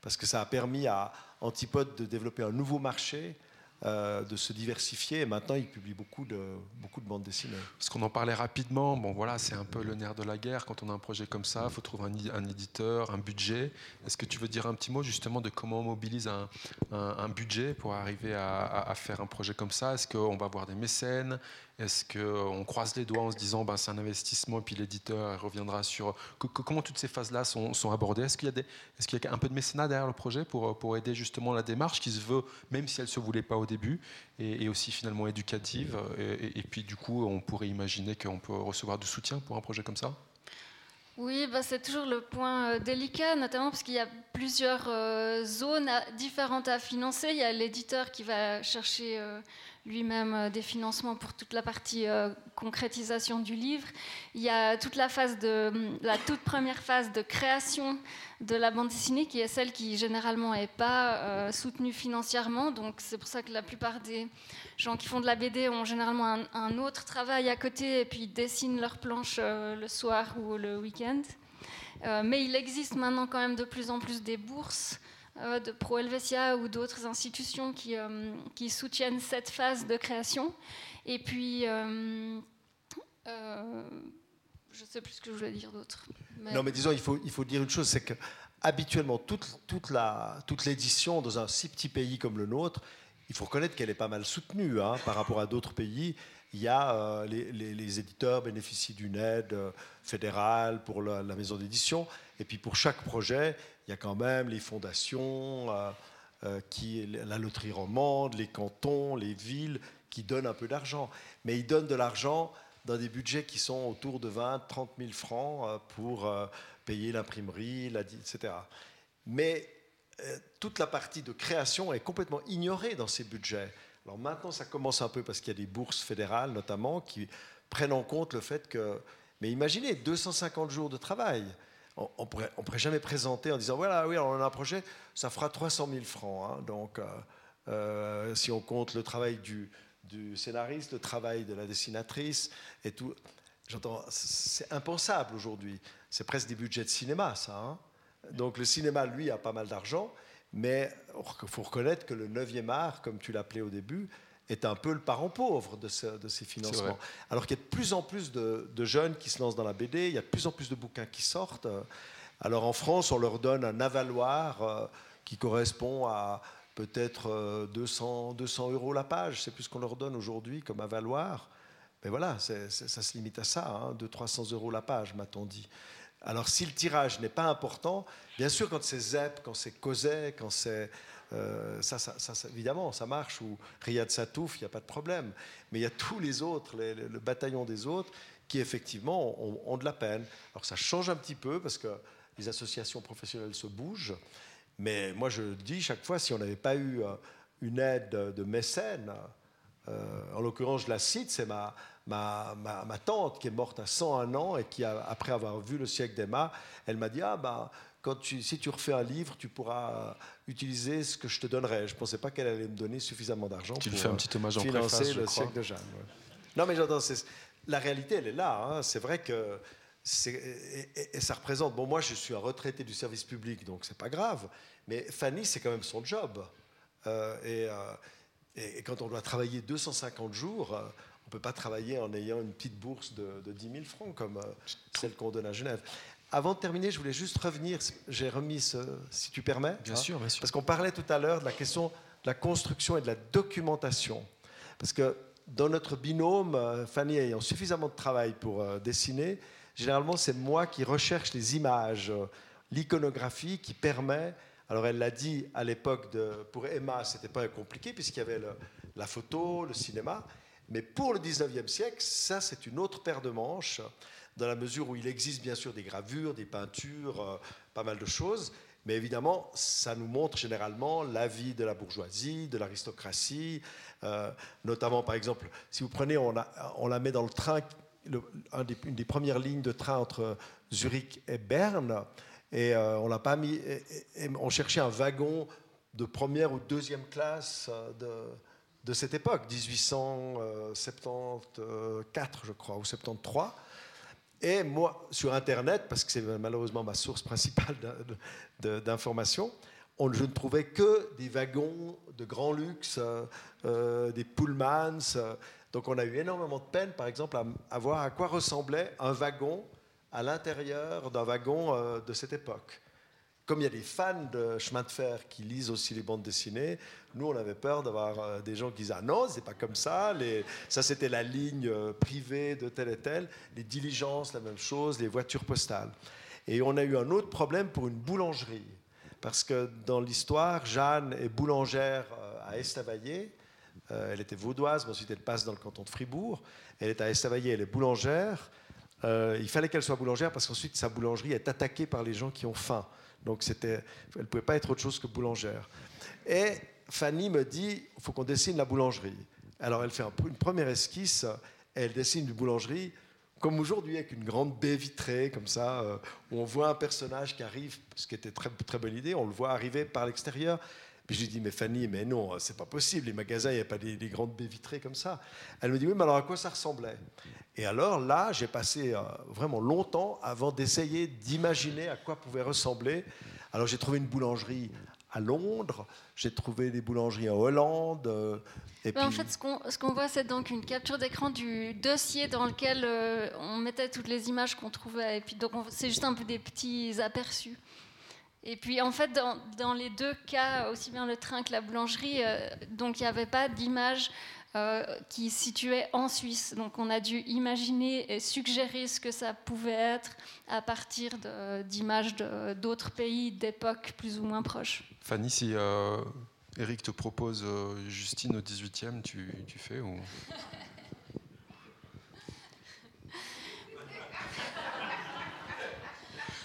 parce que ça a permis à Antipode de développer un nouveau marché. Euh, de se diversifier. Et maintenant il publie beaucoup de, beaucoup de bandes dessinées. Parce qu'on en parlait rapidement, bon voilà, c'est un peu le nerf de la guerre quand on a un projet comme ça, il faut trouver un, éditeur, un budget. Est-ce que tu veux dire un petit mot justement de comment on mobilise un, un, budget pour arriver à, faire un projet comme ça? Est-ce qu'on va avoir des mécènes? Est-ce qu'on croise les doigts en se disant ben, c'est un investissement et puis l'éditeur reviendra sur... Comment toutes ces phases-là sont, abordées? Est-ce qu'il y, a un peu de mécénat derrière le projet pour, pour aider justement la démarche qui se veut, même si elle ne se voulait pas au début, et, aussi finalement éducative et, puis du coup, on pourrait imaginer qu'on peut recevoir du soutien pour un projet comme ça? Oui, bah c'est toujours le point euh, délicat, notamment parce qu'il y a plusieurs euh, zones différentes à financer. Il y a l'éditeur qui va chercher euh, lui-même des financements pour toute la partie concrétisation du livre. Il y a toute la phase de la toute première phase de création de la bande dessinée qui est celle qui généralement n'est pas soutenue financièrement. Donc c'est pour ça que la plupart des gens qui font de la BD ont généralement un, autre travail à côté et puis dessinent leurs planches le soir ou le week-end. Euh, mais il existe maintenant quand même de plus en plus des bourses euh, de Pro Helvetia ou d'autres institutions qui, euh, qui, soutiennent cette phase de création. Et puis, je ne sais plus ce que je voulais dire d'autre. Non, mais disons, il faut, il faut dire une chose, c'est que habituellement, toute, toute, la, toute l'édition dans un si petit pays comme le nôtre, il faut reconnaître qu'elle est pas mal soutenue hein, par rapport à d'autres pays il y a euh, les, éditeurs bénéficient d'une aide euh, fédérale pour la, maison d'édition. Et puis pour chaque projet, il y a quand même les fondations, euh, qui, la loterie romande, les cantons, les villes, qui donnent un peu d'argent. Mais ils donnent de l'argent dans des budgets qui sont autour de 20, 30 000 francs pour payer l'imprimerie, etc. Mais toute la partie de création est complètement ignorée dans ces budgets. Alors maintenant, ça commence un peu parce qu'il y a des bourses fédérales notamment qui prennent en compte le fait que... Mais imaginez, 250 jours de travail. On ne pourrait, jamais présenter en disant, voilà, oui, on a un projet, ça fera 300 000 francs. Hein. donc, euh, euh, si on compte le travail du, scénariste, le travail de la dessinatrice et tout, j'entends, c'est impensable aujourd'hui. C'est presque des budgets de cinéma, ça. Hein. donc le cinéma, lui, a pas mal d'argent. Mais il faut reconnaître que le 9e art, comme tu l'appelais au début, est un peu le parent pauvre de, ces financements. Alors qu'il y a de plus en plus de, de, jeunes qui se lancent dans la BD, il y a de plus en plus de bouquins qui sortent. Alors en France, on leur donne un avaloir euh, qui correspond à peut-être 200, euh, 200 euros la page. C'est plus ce qu'on leur donne aujourd'hui comme avaloir. Mais voilà, ça se limite à ça, hein, 200-300 euros la page, m'a-t-on dit. Alors si le tirage n'est pas important, bien sûr quand c'est ZEP, quand c'est COSEC, quand c'est... Euh, ça, évidemment, ça marche, ou Riyad Satouf, il n'y a pas de problème. Mais il y a tous les autres, le bataillon des autres, qui effectivement ont, de la peine. Alors ça change un petit peu parce que les associations professionnelles se bougent. Mais moi, je dis chaque fois, si on n'avait pas eu euh, une aide de mécène, euh, en l'occurrence, je la cite, c'est ma, tante qui est morte à 101 ans et qui, après avoir vu le siècle d'Emma, elle m'a dit Ah, ben, quand tu, si tu refais un livre, tu pourras utiliser ce que je te donnerai. Je ne pensais pas qu'elle allait me donner suffisamment d'argent pour fais un petit hommage en financer le siècle de Jeanne. Non, mais j'entends, la réalité, elle est là. Hein. C'est vrai que. Et, ça représente. Bon, moi, je suis un retraité du service public, donc c'est pas grave. Mais Fanny, c'est quand même son job. Euh, euh, et, quand on doit travailler 250 jours, euh, on ne peut pas travailler en ayant une petite bourse de, 10 000 francs comme euh, celle qu'on donne à Genève. Avant de terminer, je voulais juste revenir, j'ai remis ce, si tu permets. Bien sûr, bien sûr. Parce qu'on parlait tout à l'heure de la question de la construction et de la documentation. Parce que dans notre binôme, euh, Fanny ayant suffisamment de travail pour euh, dessiner, généralement c'est moi qui recherche les images, l'iconographie qui permet. Alors elle l'a dit à l'époque pour Emma, c'était pas compliqué puisqu'il y avait la photo, le cinéma. Mais pour le 19e siècle, ça c'est une autre paire de manches, dans la mesure où il existe bien sûr des gravures, des peintures, euh, pas mal de choses, mais évidemment, ça nous montre généralement la vie de la bourgeoisie, de l'aristocratie, euh, notamment par exemple, si vous prenez, on, la met dans le train, une des premières lignes de train entre Zurich et Berne, et euh, on l'a pas mis, on cherchait un wagon de première ou deuxième classe de de cette époque, 1874, je crois, ou 73. Et moi, sur Internet, parce que c'est malheureusement ma source principale d'information, je ne trouvais que des wagons de grand luxe, euh, des pullmans. donc on a eu énormément de peine, par exemple, à, voir à quoi ressemblait un wagon à l'intérieur d'un wagon euh, de cette époque comme il y a des fans de chemin de fer qui lisent aussi les bandes dessinées, nous, on avait peur d'avoir euh, des gens qui disaient Ah non, c'est pas comme ça. Ça, c'était la ligne euh, privée de tel et tel. Les diligences, la même chose. Les voitures postales. Et on a eu un autre problème pour une boulangerie. Parce que dans l'histoire, Jeanne est boulangère euh, à Estavayer. Elle était vaudoise, mais ensuite elle passe dans le canton de Fribourg. Elle est à Estavayer, elle est boulangère. il fallait qu'elle soit boulangère parce qu'ensuite sa boulangerie est attaquée par les gens qui ont faim. Donc c'était, elle ne pouvait pas être autre chose que boulangère. Et Fanny me dit, il faut qu'on dessine la boulangerie. Alors elle fait une première esquisse, elle dessine une boulangerie comme aujourd'hui avec une grande baie vitrée comme ça, euh, où on voit un personnage qui arrive, ce qui était très très bonne idée, on le voit arriver par l'extérieur. Puis je lui dis mais Fanny, mais non, c'est pas possible, les magasins, il n'y a pas des, grandes baies vitrées comme ça. Elle me dit oui, mais alors à quoi ça ressemblait? Et alors là, j'ai passé euh, vraiment longtemps avant d'essayer d'imaginer à quoi pouvait ressembler. Alors j'ai trouvé une boulangerie à Londres, j'ai trouvé des boulangeries en Hollande. Euh, et En fait, ce qu'on voit, c'est donc une capture d'écran du dossier dans lequel euh, on mettait toutes les images qu'on trouvait. Et puis, donc, c'est juste un peu des petits aperçus. Et puis, en fait, dans, dans, les deux cas, aussi bien le train que la boulangerie, euh, donc il n'y avait pas d'image euh, qui se situait en Suisse. Donc, on a dû imaginer et suggérer ce que ça pouvait être à partir d'images d'autres pays d'époques plus ou moins proches. Fanny, si Eric te propose Justine au 18e, tu, tu fais ou...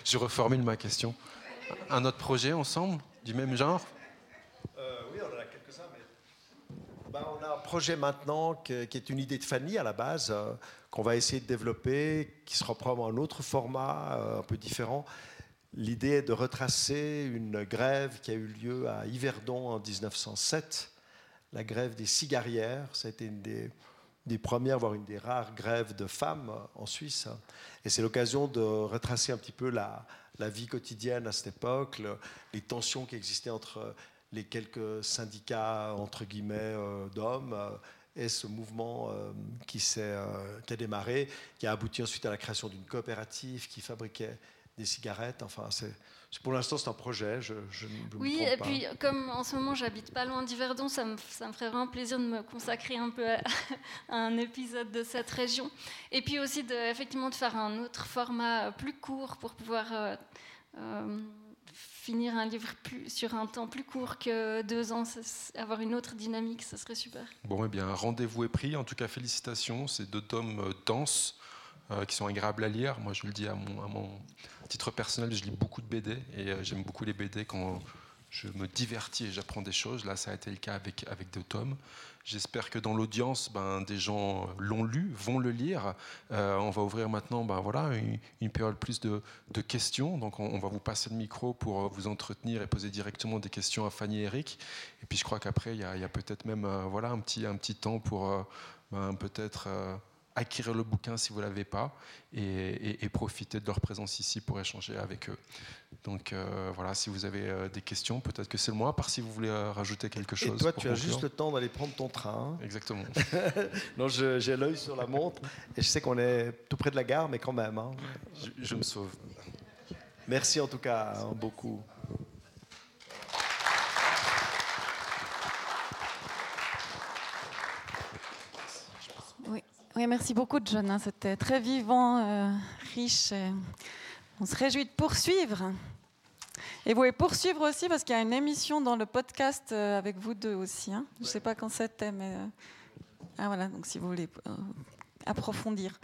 Je reformule ma question. Un autre projet ensemble, du même genre? Euh, Oui, on en a quelques-uns. Mais... Ben, on a un projet maintenant qui est une idée de Fanny à la base, euh, qu'on va essayer de développer, qui sera probablement un autre format, euh, un peu différent. L'idée est de retracer une grève qui a eu lieu à Yverdon en 1907, la grève des cigarières. Ça a été une des, des premières, voire une des rares grèves de femmes en Suisse. Et c'est l'occasion de retracer un petit peu la, vie quotidienne à cette époque, les tensions qui existaient entre les quelques syndicats, entre guillemets, euh, d'hommes, euh, et ce mouvement euh, qui, qui a démarré, qui a abouti ensuite à la création d'une coopérative qui fabriquait des cigarettes. Enfin, c'est pour l'instant, c'est un projet. Je, je oui, et puis comme en ce moment, j'habite pas loin d'Yverdon, ça me, ça me ferait vraiment plaisir de me consacrer un peu à, un épisode de cette région. Et puis aussi, de, effectivement, de faire un autre format plus court pour pouvoir euh, euh, finir un livre plus, sur un temps plus court que deux ans, avoir une autre dynamique, ce serait super. Bon, eh bien, rendez-vous est pris. En tout cas, félicitations. Ces deux tomes euh, denses. qui sont agréables à lire. Moi, je le dis à mon, à mon, titre personnel, je lis beaucoup de BD et euh, j'aime beaucoup les BD quand je me divertis et j'apprends des choses. Là, ça a été le cas avec, avec deux tomes. J'espère que dans l'audience, ben, des gens l'ont lu, vont le lire. Euh, on va ouvrir maintenant ben, voilà, une, période plus de, de questions. Donc on, va vous passer le micro pour vous entretenir et poser directement des questions à Fanny et Eric. Et puis je crois qu'après, il y a, peut-être même euh, voilà, un, petit, un petit temps pour ben, peut-être acquérir le bouquin si vous ne l'avez pas et, profiter de leur présence ici pour échanger avec eux. Donc euh, voilà, si vous avez euh, des questions, peut-être que c'est le à part si vous voulez euh, rajouter quelque chose. Et toi, tu as juste le temps d'aller prendre ton train. Exactement. non, j'ai l'œil sur la montre et je sais qu'on est tout près de la gare, mais quand même. Hein. Je, me sauve. Merci en tout cas hein, beaucoup. Oui, merci beaucoup, John. Hein. C'était très vivant, euh, riche. On se réjouit de poursuivre. Et vous pouvez poursuivre aussi parce qu'il y a une émission dans le podcast euh, avec vous deux aussi. Hein. Je ne sais pas quand c'était, mais. Euh, ah voilà, donc si vous voulez approfondir.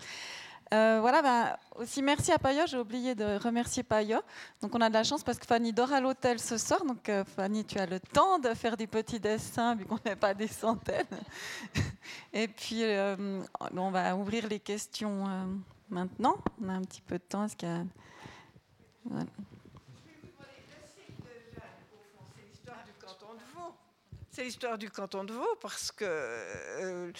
Euh, voilà, bah, aussi merci à Payot. J'ai oublié de remercier Payot. Donc on a de la chance parce que Fanny dort à l'hôtel ce soir. Donc euh, Fanny, tu as le temps de faire des petits dessins vu qu'on n'est pas des centaines. Et puis euh, on va ouvrir les questions maintenant. On a un petit peu de temps. Est-ce C'est l'histoire du canton de Vaud parce que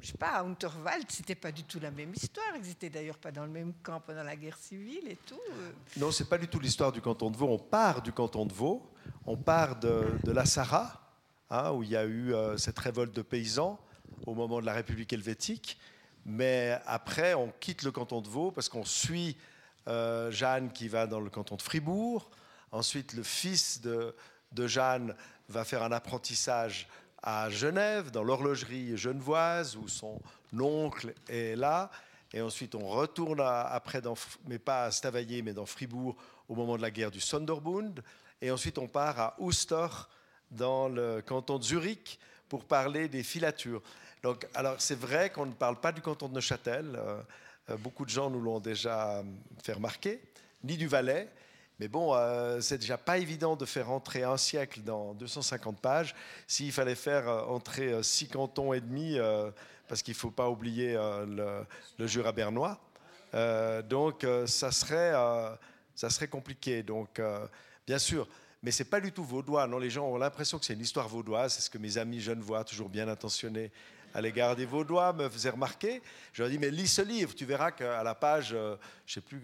je sais pas, à Unterwald, c'était pas du tout la même histoire. Ils étaient d'ailleurs pas dans le même camp pendant la guerre civile et tout. Non, c'est pas du tout l'histoire du canton de Vaud. On part du canton de Vaud, on part de, la Sarah, hein, où il y a eu euh, cette révolte de paysans au moment de la République helvétique. Mais après, on quitte le canton de Vaud parce qu'on suit euh, Jeanne qui va dans le canton de Fribourg. Ensuite, le fils de Jeanne va faire un apprentissage à Genève, dans l'horlogerie genevoise, où son oncle est là. Et ensuite, on retourne après, mais pas à Stavayer, mais dans Fribourg, au moment de la guerre du Sonderbund. Et ensuite, on part à Oster, dans le canton de Zurich, pour parler des filatures. Donc, alors, c'est vrai qu'on ne parle pas du canton de Neuchâtel. Euh, euh, beaucoup de gens nous l'ont déjà fait remarquer, ni du Valais. Mais bon, euh, c'est déjà pas évident de faire entrer un siècle dans 250 pages. S'il fallait faire euh, entrer euh, six cantons et demi, parce qu'il ne faut pas oublier le, le, Jura bernois, donc ça serait, ça serait compliqué. Donc, bien sûr, mais c'est pas du tout vaudois. Non, les gens ont l'impression que c'est une histoire vaudoise. C'est ce que mes amis jeunes voient, toujours bien intentionnés, à l'égard des Vaudois me faisait remarquer. Je leur ai dit, mais lis ce livre, tu verras qu'à la page, euh, je sais plus,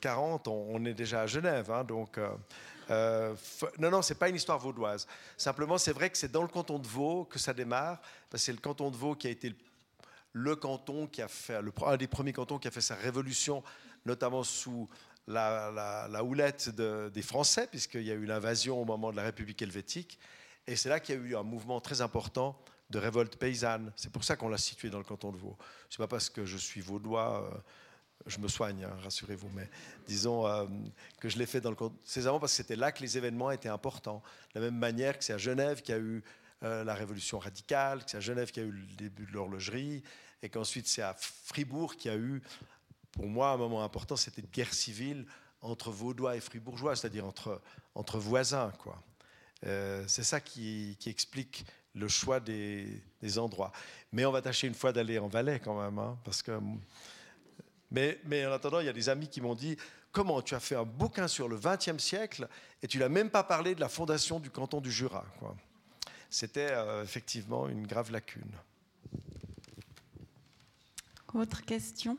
40, euh, on, est déjà à Genève. Hein, donc, euh, non, non, c'est pas une histoire vaudoise. Simplement, c'est vrai que c'est dans le canton de Vaud que ça démarre, parce que c'est le canton de Vaud qui a été le, canton qui a fait, le, un des premiers cantons qui a fait sa révolution, notamment sous la, houlette des Français, puisqu'il y a eu l'invasion au moment de la République helvétique. Et c'est là qu'il y a eu un mouvement très important de révolte paysanne. C'est pour ça qu'on l'a situé dans le canton de Vaud. Ce n'est pas parce que je suis vaudois, euh, je me soigne, hein, rassurez-vous, mais disons euh, que je l'ai fait dans le canton. C'est vraiment parce que c'était là que les événements étaient importants. De la même manière que c'est à Genève qu'il y a eu euh, la révolution radicale, que c'est à Genève qu'il y a eu le début de l'horlogerie, et qu'ensuite c'est à Fribourg qu'il y a eu, pour moi, un moment important, c'était une guerre civile entre Vaudois et Fribourgeois, c'est-à-dire entre, entre voisins, quoi. c'est ça qui, qui, explique le choix des, endroits. Mais on va tâcher une fois d'aller en Valais quand même, hein, parce que. Mais, en attendant, il y a des amis qui m'ont dit comment tu as fait un bouquin sur le XXe siècle et tu n'as même pas parlé de la fondation du canton du Jura. C'était euh, effectivement une grave lacune. Autre question?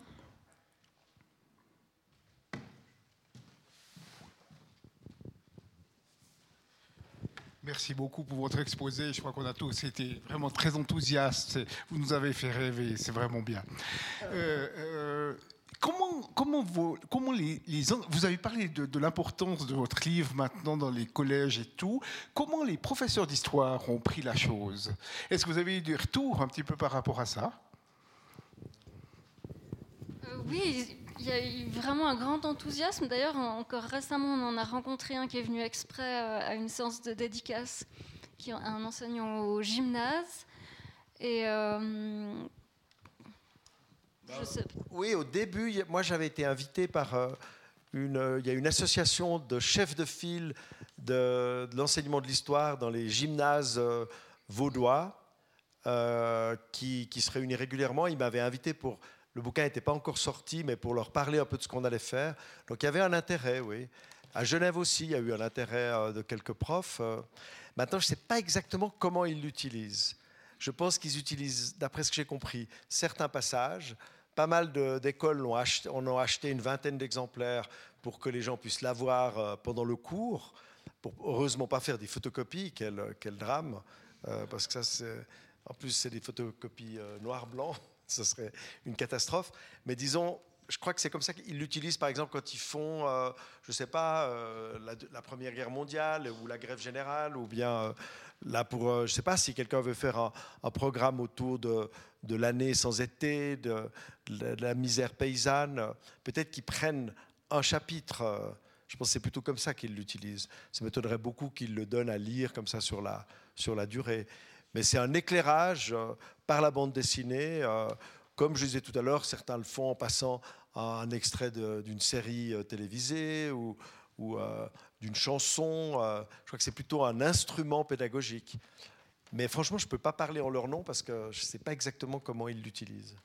Merci beaucoup pour votre exposé. Je crois qu'on a tous été vraiment très enthousiastes. Vous nous avez fait rêver, c'est vraiment bien. Euh, euh, comment, vous avez parlé de, l'importance de votre livre maintenant dans les collèges et tout. Comment les professeurs d'histoire ont pris la chose? Est-ce que vous avez eu des retours un petit peu par rapport à ça? Euh, Oui, il y a eu vraiment un grand enthousiasme. D'ailleurs, encore récemment, on en a rencontré un qui est venu exprès euh, à une séance de dédicace, qui est un enseignant au gymnase. Et euh, Oui, au début, moi j'avais été invité par euh, une, il y a une association de chefs de file de, l'enseignement de l'histoire dans les gymnases vaudois qui, qui, se réunit régulièrement. Il m'avait invité pour le bouquin n'était pas encore sorti, mais pour leur parler un peu de ce qu'on allait faire. Donc il y avait un intérêt, oui. À Genève aussi, il y a eu un intérêt euh, de quelques profs. Euh. Maintenant, je ne sais pas exactement comment ils l'utilisent. Je pense qu'ils utilisent, d'après ce que j'ai compris, certains passages. Pas mal d'écoles ont acheté une vingtaine d'exemplaires pour que les gens puissent l'avoir euh, pendant le cours. Pour heureusement pas faire des photocopies, quel, drame. parce que ça, en plus, c'est des photocopies noir-blanc ce serait une catastrophe. Mais disons, je crois que c'est comme ça qu'ils l'utilisent, par exemple, quand ils font, euh, je ne sais pas, euh, la, Première Guerre mondiale ou la grève générale, ou bien euh, là pour, je ne sais pas, si quelqu'un veut faire un, programme autour de, l'année sans été, de, la misère paysanne, peut-être qu'ils prennent un chapitre. je pense que c'est plutôt comme ça qu'ils l'utilisent. Ça m'étonnerait beaucoup qu'ils le donnent à lire comme ça sur la, sur la durée mais c'est un éclairage euh, par la bande dessinée. Euh, comme je disais tout à l'heure, certains le font en passant un extrait d'une série euh, télévisée ou, d'une chanson. Je crois que c'est plutôt un instrument pédagogique. Mais franchement, je ne peux pas parler en leur nom parce que je ne sais pas exactement comment ils l'utilisent.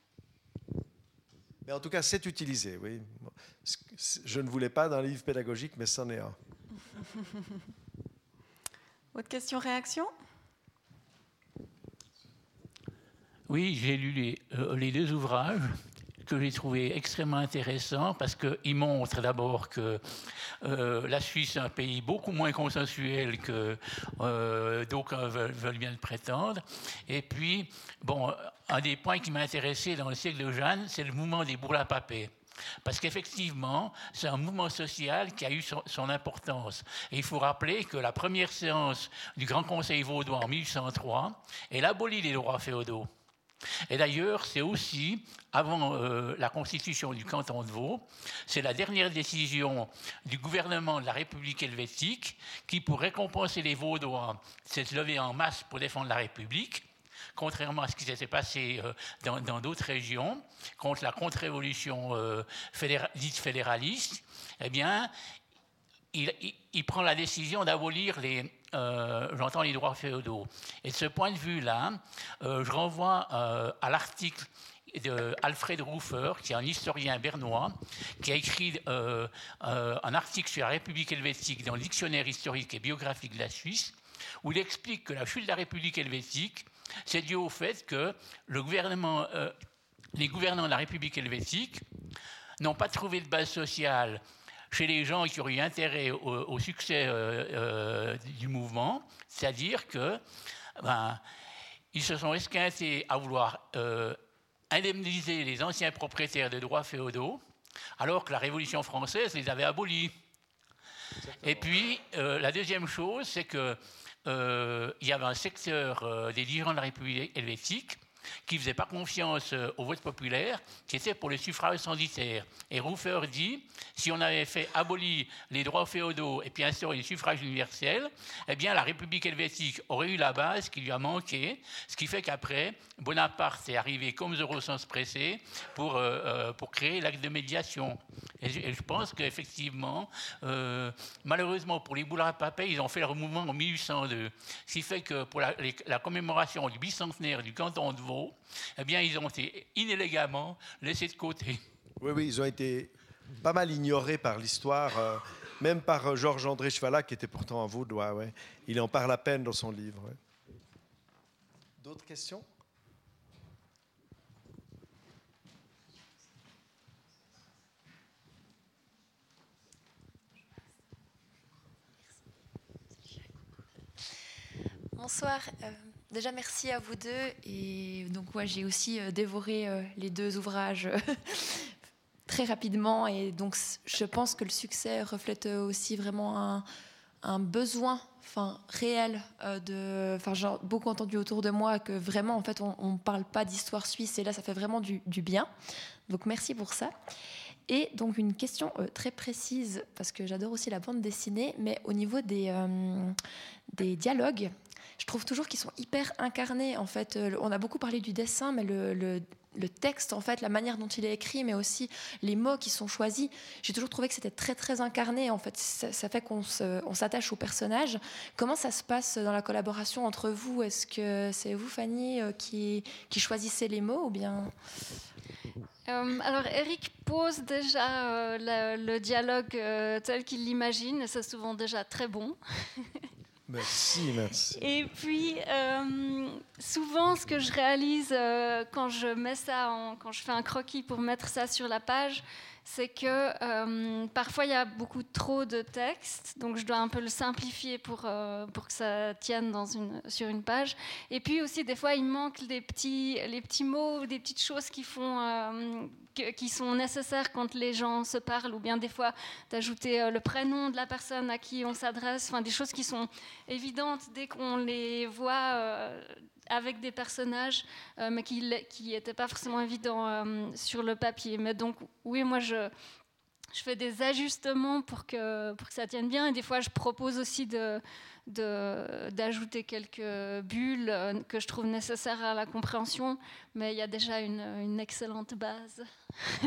Mais en tout cas, c'est utilisé, oui. Je ne voulais pas d'un livre pédagogique, mais c'en est un. Autre question, réaction? Oui, j'ai lu les, euh, les, deux ouvrages que j'ai trouvé extrêmement intéressants parce qu'ils montrent d'abord que euh, la Suisse est un pays beaucoup moins consensuel que euh, d'aucuns veulent, bien le prétendre. Et puis, bon, un des points qui m'a intéressé dans le siècle de Jeanne, c'est le mouvement des bourla-papés. Parce qu'effectivement, c'est un mouvement social qui a eu son, son, importance. Et il faut rappeler que la première séance du Grand Conseil vaudois en 1803, elle abolit les droits féodaux. Et d'ailleurs, c'est aussi, avant euh, la constitution du canton de Vaud, c'est la dernière décision du gouvernement de la République helvétique qui, pour récompenser les Vaudois, s'est levé en masse pour défendre la République, contrairement à ce qui s'était passé euh, dans d'autres régions, contre la contre-révolution euh, dite fédéraliste. Eh bien, il, prend la décision d'abolir les, j'entends les droits féodaux. Et de ce point de vue-là, je renvoie à l'article de Alfred Rufer, qui est un historien bernois, qui a écrit un article sur la République helvétique dans le dictionnaire historique et biographique de la Suisse, où il explique que la chute de la République helvétique, c'est dû au fait que euh, les gouvernants de la République helvétique n'ont pas trouvé de base sociale chez les gens qui auraient eu intérêt au, succès euh, euh, du mouvement, c'est-à-dire que ben, ils se sont esquintés à vouloir indemniser les anciens propriétaires de droits féodaux, alors que la Révolution française les avait abolis. Et puis, la deuxième chose, c'est que euh, il y avait un secteur euh, des dirigeants de la République helvétique qui ne faisait pas confiance euh, au vote populaire, qui était pour le suffrage censitaire. Et Rufer dit, si on avait fait abolir les droits féodaux et puis instauré le suffrage universel, eh bien la République helvétique aurait eu la base qui lui a manqué, ce qui fait qu'après, Bonaparte est arrivé comme zéro sens pressé pour, pour créer l'acte de médiation. Et je, pense qu'effectivement, euh, malheureusement pour les boulards papais, ils ont fait leur mouvement en 1802. Ce qui fait que pour la, commémoration du bicentenaire du canton de Vaud, eh bien, ils ont été inélégamment laissés de côté. Oui, oui, ils ont été pas mal ignorés par l'histoire, euh, même par euh, Georges-André Chevalat, qui était pourtant un vaudois. Ouais. Il en parle à peine dans son livre. D'autres questions? Bonsoir. Euh, déjà, merci à vous deux. Et donc, moi, j'ai aussi euh, dévoré euh, les deux ouvrages très rapidement. Et donc, je pense que le succès reflète aussi vraiment un, besoin enfin, réel de. Enfin, j'ai beaucoup entendu autour de moi que vraiment, en fait, on ne parle pas d'histoire suisse. Et là, ça fait vraiment du, du, bien. Donc, merci pour ça. Et donc, une question très précise, parce que j'adore aussi la bande dessinée, mais au niveau des, des dialogues je trouve toujours qu'ils sont hyper incarnés. En fait, euh, on a beaucoup parlé du dessin, mais le, texte, en fait, la manière dont il est écrit, mais aussi les mots qui sont choisis, j'ai toujours trouvé que c'était très très incarné. En fait, ça, fait qu'on s'attache au personnage. Comment ça se passe dans la collaboration entre vous? Est-ce que c'est vous, Fanny, euh, qui, qui choisissez les mots ou bien? Euh, alors Eric pose déjà le, dialogue tel qu'il l'imagine, c'est souvent déjà très bon. Merci, merci. Et puis, euh, souvent, ce que je réalise euh, quand je mets ça, quand je fais un croquis pour mettre ça sur la page, c'est que euh, parfois il y a beaucoup trop de texte, donc je dois un peu le simplifier pour, pour que ça tienne sur une page. Et puis aussi, des fois, il manque des petits, les petits mots, des petites choses qui font qui sont nécessaires quand les gens se parlent, ou bien des fois d'ajouter euh, le prénom de la personne à qui on s'adresse, enfin des choses qui sont évidentes dès qu'on les voit euh, avec des personnages, euh, mais qui n'étaient pas forcément évidents sur le papier. Mais donc oui, moi je, je fais des ajustements pour que, pour que ça tienne bien, et des fois je propose aussi de d'ajouter quelques bulles euh, que je trouve nécessaires à la compréhension, mais il y a déjà une, excellente base.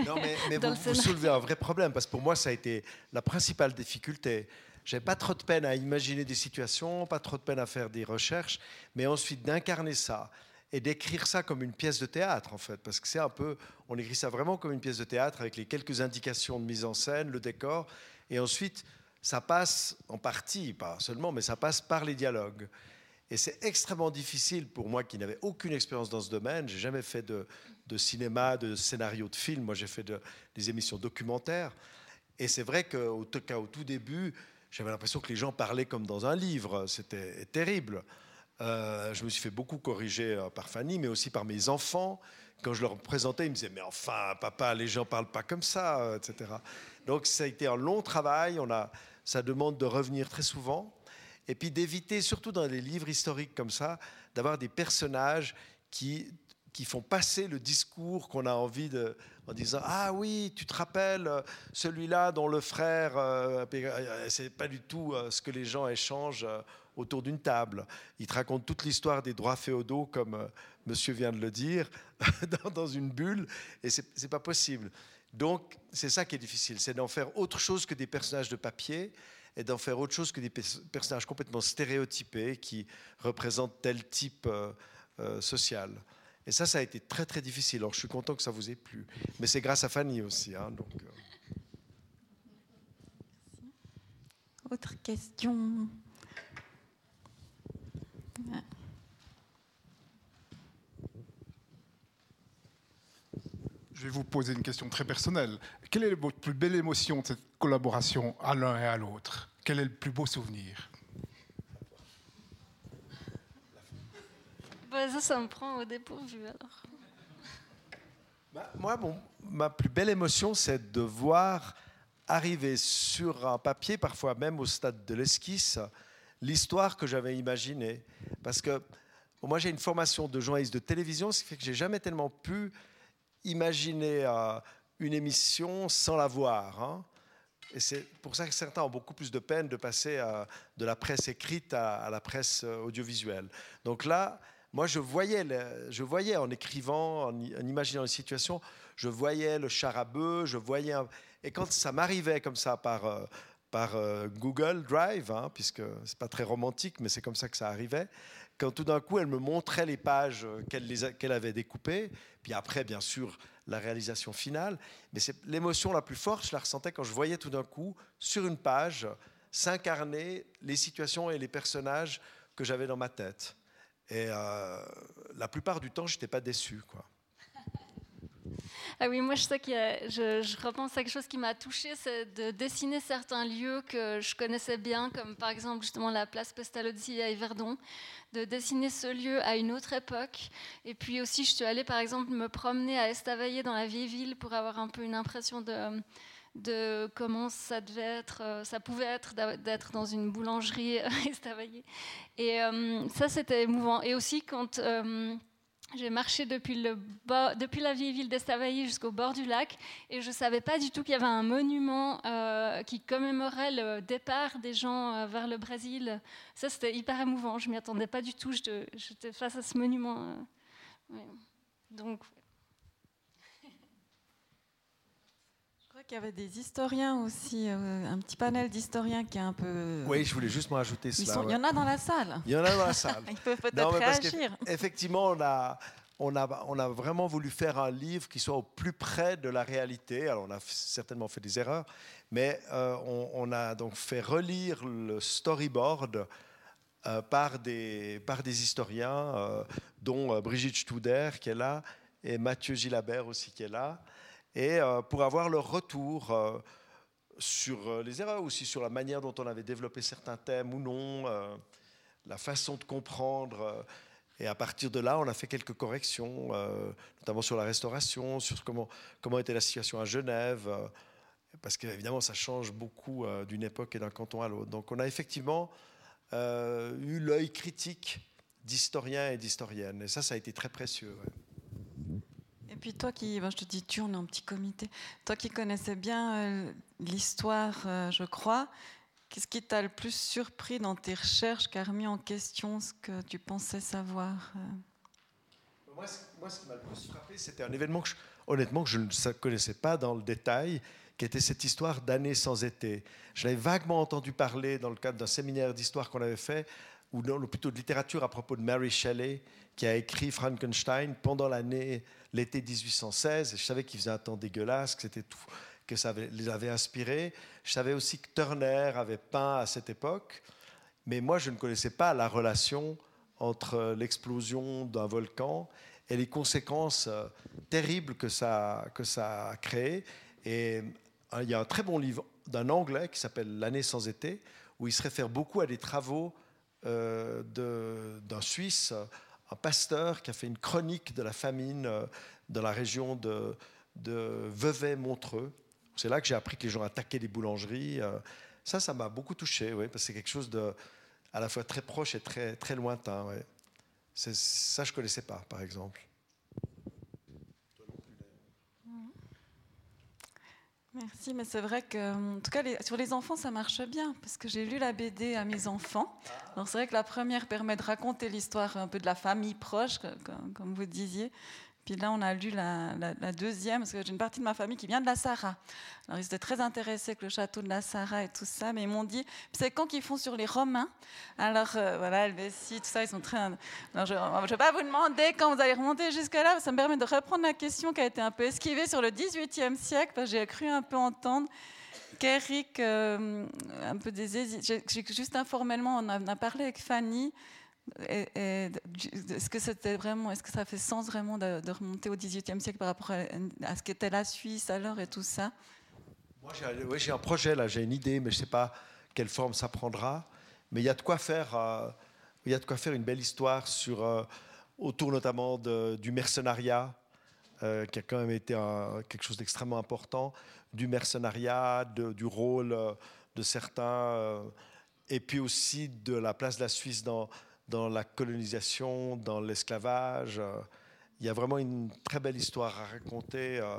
Non, mais, vous, soulevez un vrai problème, parce que pour moi, ça a été la principale difficulté. J'avais pas trop de peine à imaginer des situations, pas trop de peine à faire des recherches, mais ensuite d'incarner ça et d'écrire ça comme une pièce de théâtre, en fait, parce que c'est un peu, on écrit ça vraiment comme une pièce de théâtre avec les quelques indications de mise en scène, le décor, et ensuite ça passe en partie, pas seulement, mais ça passe par les dialogues. Et c'est extrêmement difficile pour moi qui n'avais aucune expérience dans ce domaine. J'ai jamais fait de, cinéma, de scénario de film. Moi, j'ai fait des émissions documentaires. Et c'est vrai qu'au au tout début, j'avais l'impression que les gens parlaient comme dans un livre. C'était terrible. Euh, je me suis fait beaucoup corriger euh, par Fanny, mais aussi par mes enfants. Quand je leur présentais, ils me disaient Mais enfin, papa, les gens parlent pas comme ça, euh, etc. Donc ça a été un long travail. On a, ça demande de revenir très souvent. Et puis d'éviter, surtout dans des livres historiques comme ça, d'avoir des personnages qui, qui font passer le discours qu'on a envie de, en disant ah oui tu te rappelles euh, celui-là dont le frère euh, euh, c'est pas du tout ce que les gens échangent autour d'une table il te raconte toute l'histoire des droits féodaux comme monsieur vient de le dire dans une bulle et c'est pas possible donc, c'est ça qui est difficile, c'est d'en faire autre chose que des personnages de papier et d'en faire autre chose que des personnages complètement stéréotypés qui représentent tel type euh, euh, social. Et ça, ça a été très très difficile. Alors je suis content que ça vous ait plu. Mais c'est grâce à Fanny aussi. Hein, donc, Autre question Je vais vous poser une question très personnelle. Quelle est votre plus belle émotion de cette collaboration à l'un et à l'autre? Quel est le plus beau souvenir? Ça, ça me prend au dépourvu alors. Bah, moi, bon, ma plus belle émotion, c'est de voir arriver sur un papier, parfois même au stade de l'esquisse, l'histoire que j'avais imaginée. Parce que moi, j'ai une formation de journaliste de télévision, ce qui fait que j'ai jamais tellement pu imaginer euh, une émission sans la voir. Hein. Et c'est pour ça que certains ont beaucoup plus de peine de passer euh, de la presse écrite à, la presse euh, audiovisuelle. Donc là, moi, je voyais, je voyais en écrivant, en, imaginant les situations, je voyais le char à bœuf, je voyais. Et quand ça m'arrivait comme ça par, par Google Drive, hein, puisque c'est pas très romantique, mais c'est comme ça que ça arrivait, quand tout d'un coup elle me montrait les pages qu'elle avait découpées, puis après bien sûr la réalisation finale, mais c'est l'émotion la plus forte, je la ressentais quand je voyais tout d'un coup sur une page s'incarner les situations et les personnages que j'avais dans ma tête. Et euh, la plupart du temps, je n'étais pas déçu. Quoi. Ah oui, moi je sais que je, je, repense à quelque chose qui m'a touchée, c'est de dessiner certains lieux que je connaissais bien, comme par exemple justement la place Pestalozzi à Yverdon, de dessiner ce lieu à une autre époque. Et puis aussi, je suis allée par exemple me promener à Estavayer dans la vieille ville pour avoir un peu une impression de de comment ça devait être, euh, ça pouvait être d'être dans une boulangerie à Estavayer. Et euh, ça, c'était émouvant. Et aussi quand euh, j'ai marché depuis, le depuis la vieille ville d'Estavayer jusqu'au bord du lac et je ne savais pas du tout qu'il y avait un monument euh, qui commémorait le départ des gens euh, vers le Brésil. Ça, c'était hyper émouvant. Je m'y attendais pas du tout. J'étais face à ce monument. Euh, Donc, qu'il y avait des historiens aussi, euh, un petit panel d'historiens qui est un peu. Oui, je voulais juste m'ajouter cela. Il y en a dans la salle. Il y en a dans la salle. Ils peuvent peut-être réagir. Effectivement, on a, on, a, on a vraiment voulu faire un livre qui soit au plus près de la réalité. Alors, on a certainement fait des erreurs, mais euh, on, a donc fait relire le storyboard. Euh, par, des, par des historiens, dont Brigitte Studer qui est là, et Mathieu Gilabert aussi qui est là et euh, pour avoir leur retour euh, sur euh, les erreurs, aussi sur la manière dont on avait développé certains thèmes ou non, la façon de comprendre. Et à partir de là, on a fait quelques corrections, notamment sur la restauration, sur comment, était la situation à Genève, parce qu'évidemment, ça change beaucoup d'une époque et d'un canton à l'autre. Donc on a effectivement eu l'œil critique d'historiens et d'historiennes. Et ça, ça a été très précieux. Puis toi qui, ben, je te dis tu, on est un petit comité, toi qui connaissais bien euh, l'histoire, euh, je crois, qu'est-ce qui t'a le plus surpris dans tes recherches, qui a remis en question ce que tu pensais savoir euh? moi, ce qui m'a le plus frappé, c'était un événement que, honnêtement, que je ne connaissais pas dans le détail, qui était cette histoire d'année sans été. Je l'avais vaguement entendu parler dans le cadre d'un séminaire d'histoire qu'on avait fait, ou plutôt de littérature à propos de Mary Shelley, qui a écrit Frankenstein pendant l'année, l'été 1816. je savais qu'il faisait un temps dégueulasse, que c'était tout, que ça les avait inspirés. Je savais aussi que Turner avait peint à cette époque, mais moi je ne connaissais pas la relation entre l'explosion d'un volcan et les conséquences euh, terribles que ça, que ça a créé. Et euh, il y a un très bon livre d'un Anglais qui s'appelle L'année sans été, où il se réfère beaucoup à des travaux d'un Suisse un pasteur qui a fait une chronique de la famine euh, dans la région de, de Vevey-Montreux. C'est là que j'ai appris que les gens attaquaient les boulangeries. Euh. Ça, ça m'a beaucoup touché, oui, parce que c'est quelque chose de à la fois très proche et très, très lointain. Ça, je ne connaissais pas, par exemple. Merci, mais c'est vrai que, en tout cas, sur les enfants, ça marche bien, parce que j'ai lu la BD à mes enfants. Alors c'est vrai que la première permet de raconter l'histoire un peu de la famille proche, comme, vous disiez. Puis là, on a lu la, deuxième, parce que j'ai une partie de ma famille qui vient de la Sarah. Alors, ils étaient très intéressés avec le château de la Sarah et tout ça, mais ils m'ont dit, c'est quand qu'ils font sur les Romains. Alors, euh, voilà, Helvétie, tout ça, ils sont très. Alors, je ne vais pas vous demander quand vous allez remonter jusque-là, ça me permet de reprendre la question qui a été un peu esquivée sur le XVIIIe siècle, parce que j'ai cru un peu entendre qu'Eric, euh, un peu des juste informellement, on a, parlé avec Fanny. Est-ce que c'était vraiment, est-ce que ça fait sens vraiment de, remonter au XVIIIe siècle par rapport à, ce qu'était la Suisse alors et tout ça? Moi, j'ai un projet là, j'ai une idée, mais je ne sais pas quelle forme ça prendra. Mais il y a de quoi faire, euh, y a de quoi faire une belle histoire sur, euh, autour notamment du mercenariat, qui a quand même été quelque chose d'extrêmement important du mercenariat, du rôle euh, de certains, euh, et puis aussi de la place de la Suisse dans, dans la colonisation, dans l'esclavage. Il y a vraiment une très belle histoire à raconter, euh,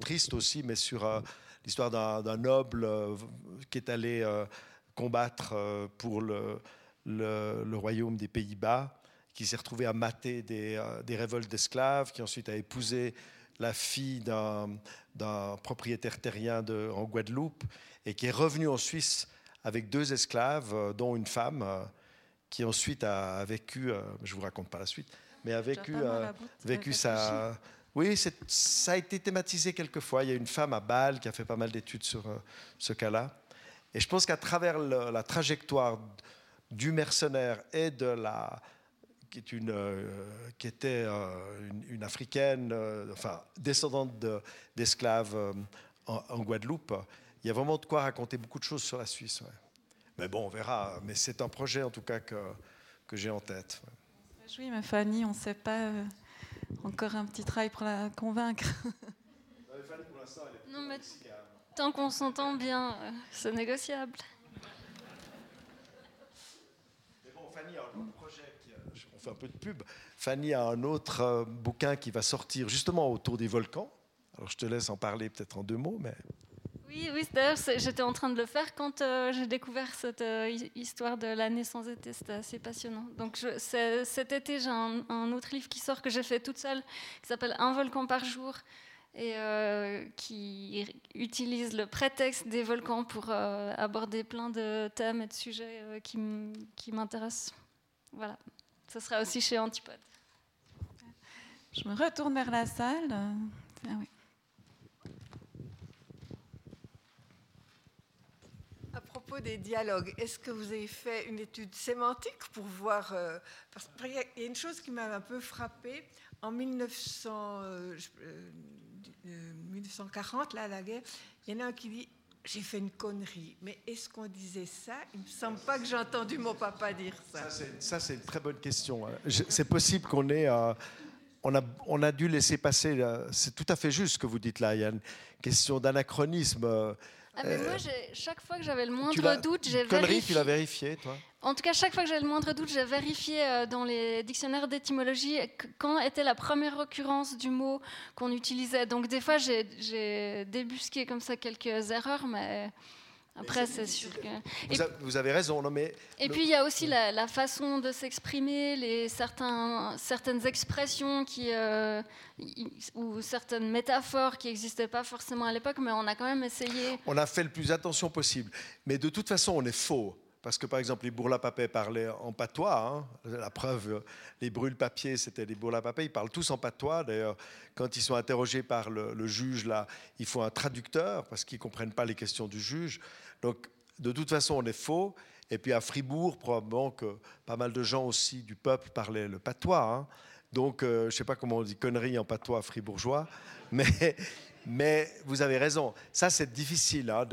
triste aussi, mais sur l'histoire d'un noble qui est allé combattre pour le, royaume des Pays-Bas, qui s'est retrouvé à mater des, révoltes d'esclaves, qui ensuite a épousé la fille d'un propriétaire terrien en Guadeloupe et qui est revenu en Suisse avec deux esclaves, euh, dont une femme, euh, qui ensuite a vécu, euh, je ne vous raconte pas la suite, mais a vécu, vécu sa... Oui, ça a été thématisé quelquefois. Il y a une femme à Bâle qui a fait pas mal d'études sur ce cas-là. Et je pense qu'à travers la trajectoire du mercenaire et de la, qui, est une, euh, qui était euh, une, africaine, euh, enfin descendante d'esclaves en, Guadeloupe. Il y a vraiment de quoi raconter beaucoup de choses sur la Suisse. Mais bon, on verra. Mais c'est un projet en tout cas que, que j'ai en tête. Oui, mais Fanny, on ne sait pas. encore un petit travail pour la convaincre. non, mais tant qu'on s'entend bien, c'est négociable. Mais bon, Fanny, fait un peu de pub. Fanny a un autre euh, bouquin qui va sortir justement autour des volcans. Alors je te laisse en parler peut-être en deux mots, mais. Oui, oui, d'ailleurs, j'étais en train de le faire quand euh, j'ai découvert cette euh, histoire de l'année sans été. C'était assez passionnant. Donc, cet été, j'ai un, autre livre qui sort que j'ai fait toute seule, qui s'appelle Un volcan par jour, et qui utilise le prétexte des volcans pour aborder plein de thèmes et de sujets qui m'intéressent. Voilà. Ce sera aussi chez Antipode. Je me retourne vers la salle. Ah à des dialogues, est-ce que vous avez fait une étude sémantique pour voir euh, Parce qu'il y a une chose qui m'a un peu frappée. En 1900, 1940, euh, là, la guerre, il y en a un qui dit j'ai fait une connerie. Mais est-ce qu'on disait ça? Il ne me semble pas que j'ai entendu mon papa dire ça. Ça, c'est une très bonne question. Hein. C'est possible qu'on ait. Euh, on, a, on a dû laisser passer. C'est tout à fait juste ce que vous dites là. Il y a une question d'anachronisme. Euh, ah, mais moi, chaque fois que j'avais le moindre doute, j'ai vérifié. tu l'as vérifié, toi En tout cas, chaque fois que j'avais le moindre doute, j'ai vérifié euh, dans les dictionnaires d'étymologie quand était la première occurrence du mot qu'on utilisait. Donc, des fois, j'ai débusqué comme ça quelques erreurs, mais après, c'est sûr que. Vous, avez raison, non mais. Et puis il y a aussi la, façon de s'exprimer, les certains, certaines expressions qui euh, ou certaines métaphores qui n'existaient pas forcément à l'époque, mais on a quand même essayé. On a fait le plus attention possible, mais de toute façon, on est faux. Parce que par exemple, les bourla-papais parlaient en patois. Hein. La preuve, les brûle-papiers, c'était les bourla-papais. Ils parlent tous en patois. D'ailleurs, quand ils sont interrogés par le, le, juge, là, il faut un traducteur parce qu'ils ne comprennent pas les questions du juge. Donc, de toute façon, on est faux. Et puis à Fribourg, probablement que pas mal de gens aussi du peuple parlaient le patois. Hein. Donc, euh, je ne sais pas comment on dit connerie en patois fribourgeois, mais, mais vous avez raison. Ça, c'est difficile. Hein,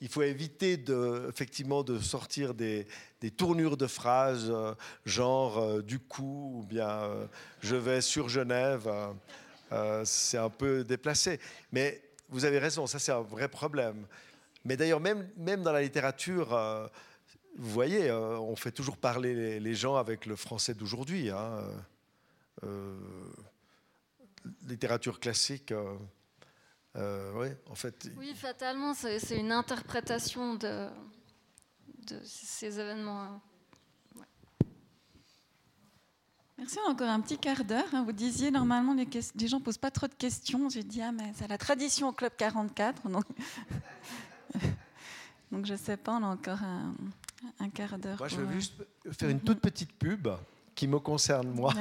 il faut éviter effectivement de sortir des, des tournures de phrases, euh, genre euh, du coup, ou bien je vais sur Genève. c'est un peu déplacé. Mais vous avez raison, ça c'est un vrai problème. Mais d'ailleurs, même, même dans la littérature, euh, vous voyez, euh, on fait toujours parler les, gens avec le français d'aujourd'hui. Hein, euh, littérature classique. oui, en fait. Oui, fatalement, c'est une interprétation de, de ces événements. Merci, on a encore un petit quart d'heure. hein. Vous disiez normalement les, les gens posent pas trop de questions. J'ai dit ah mais c'est la tradition au club 44, donc donc je sais pas, on a encore un, un quart d'heure. Moi, je veux euh, juste faire une toute petite pub qui me concerne moi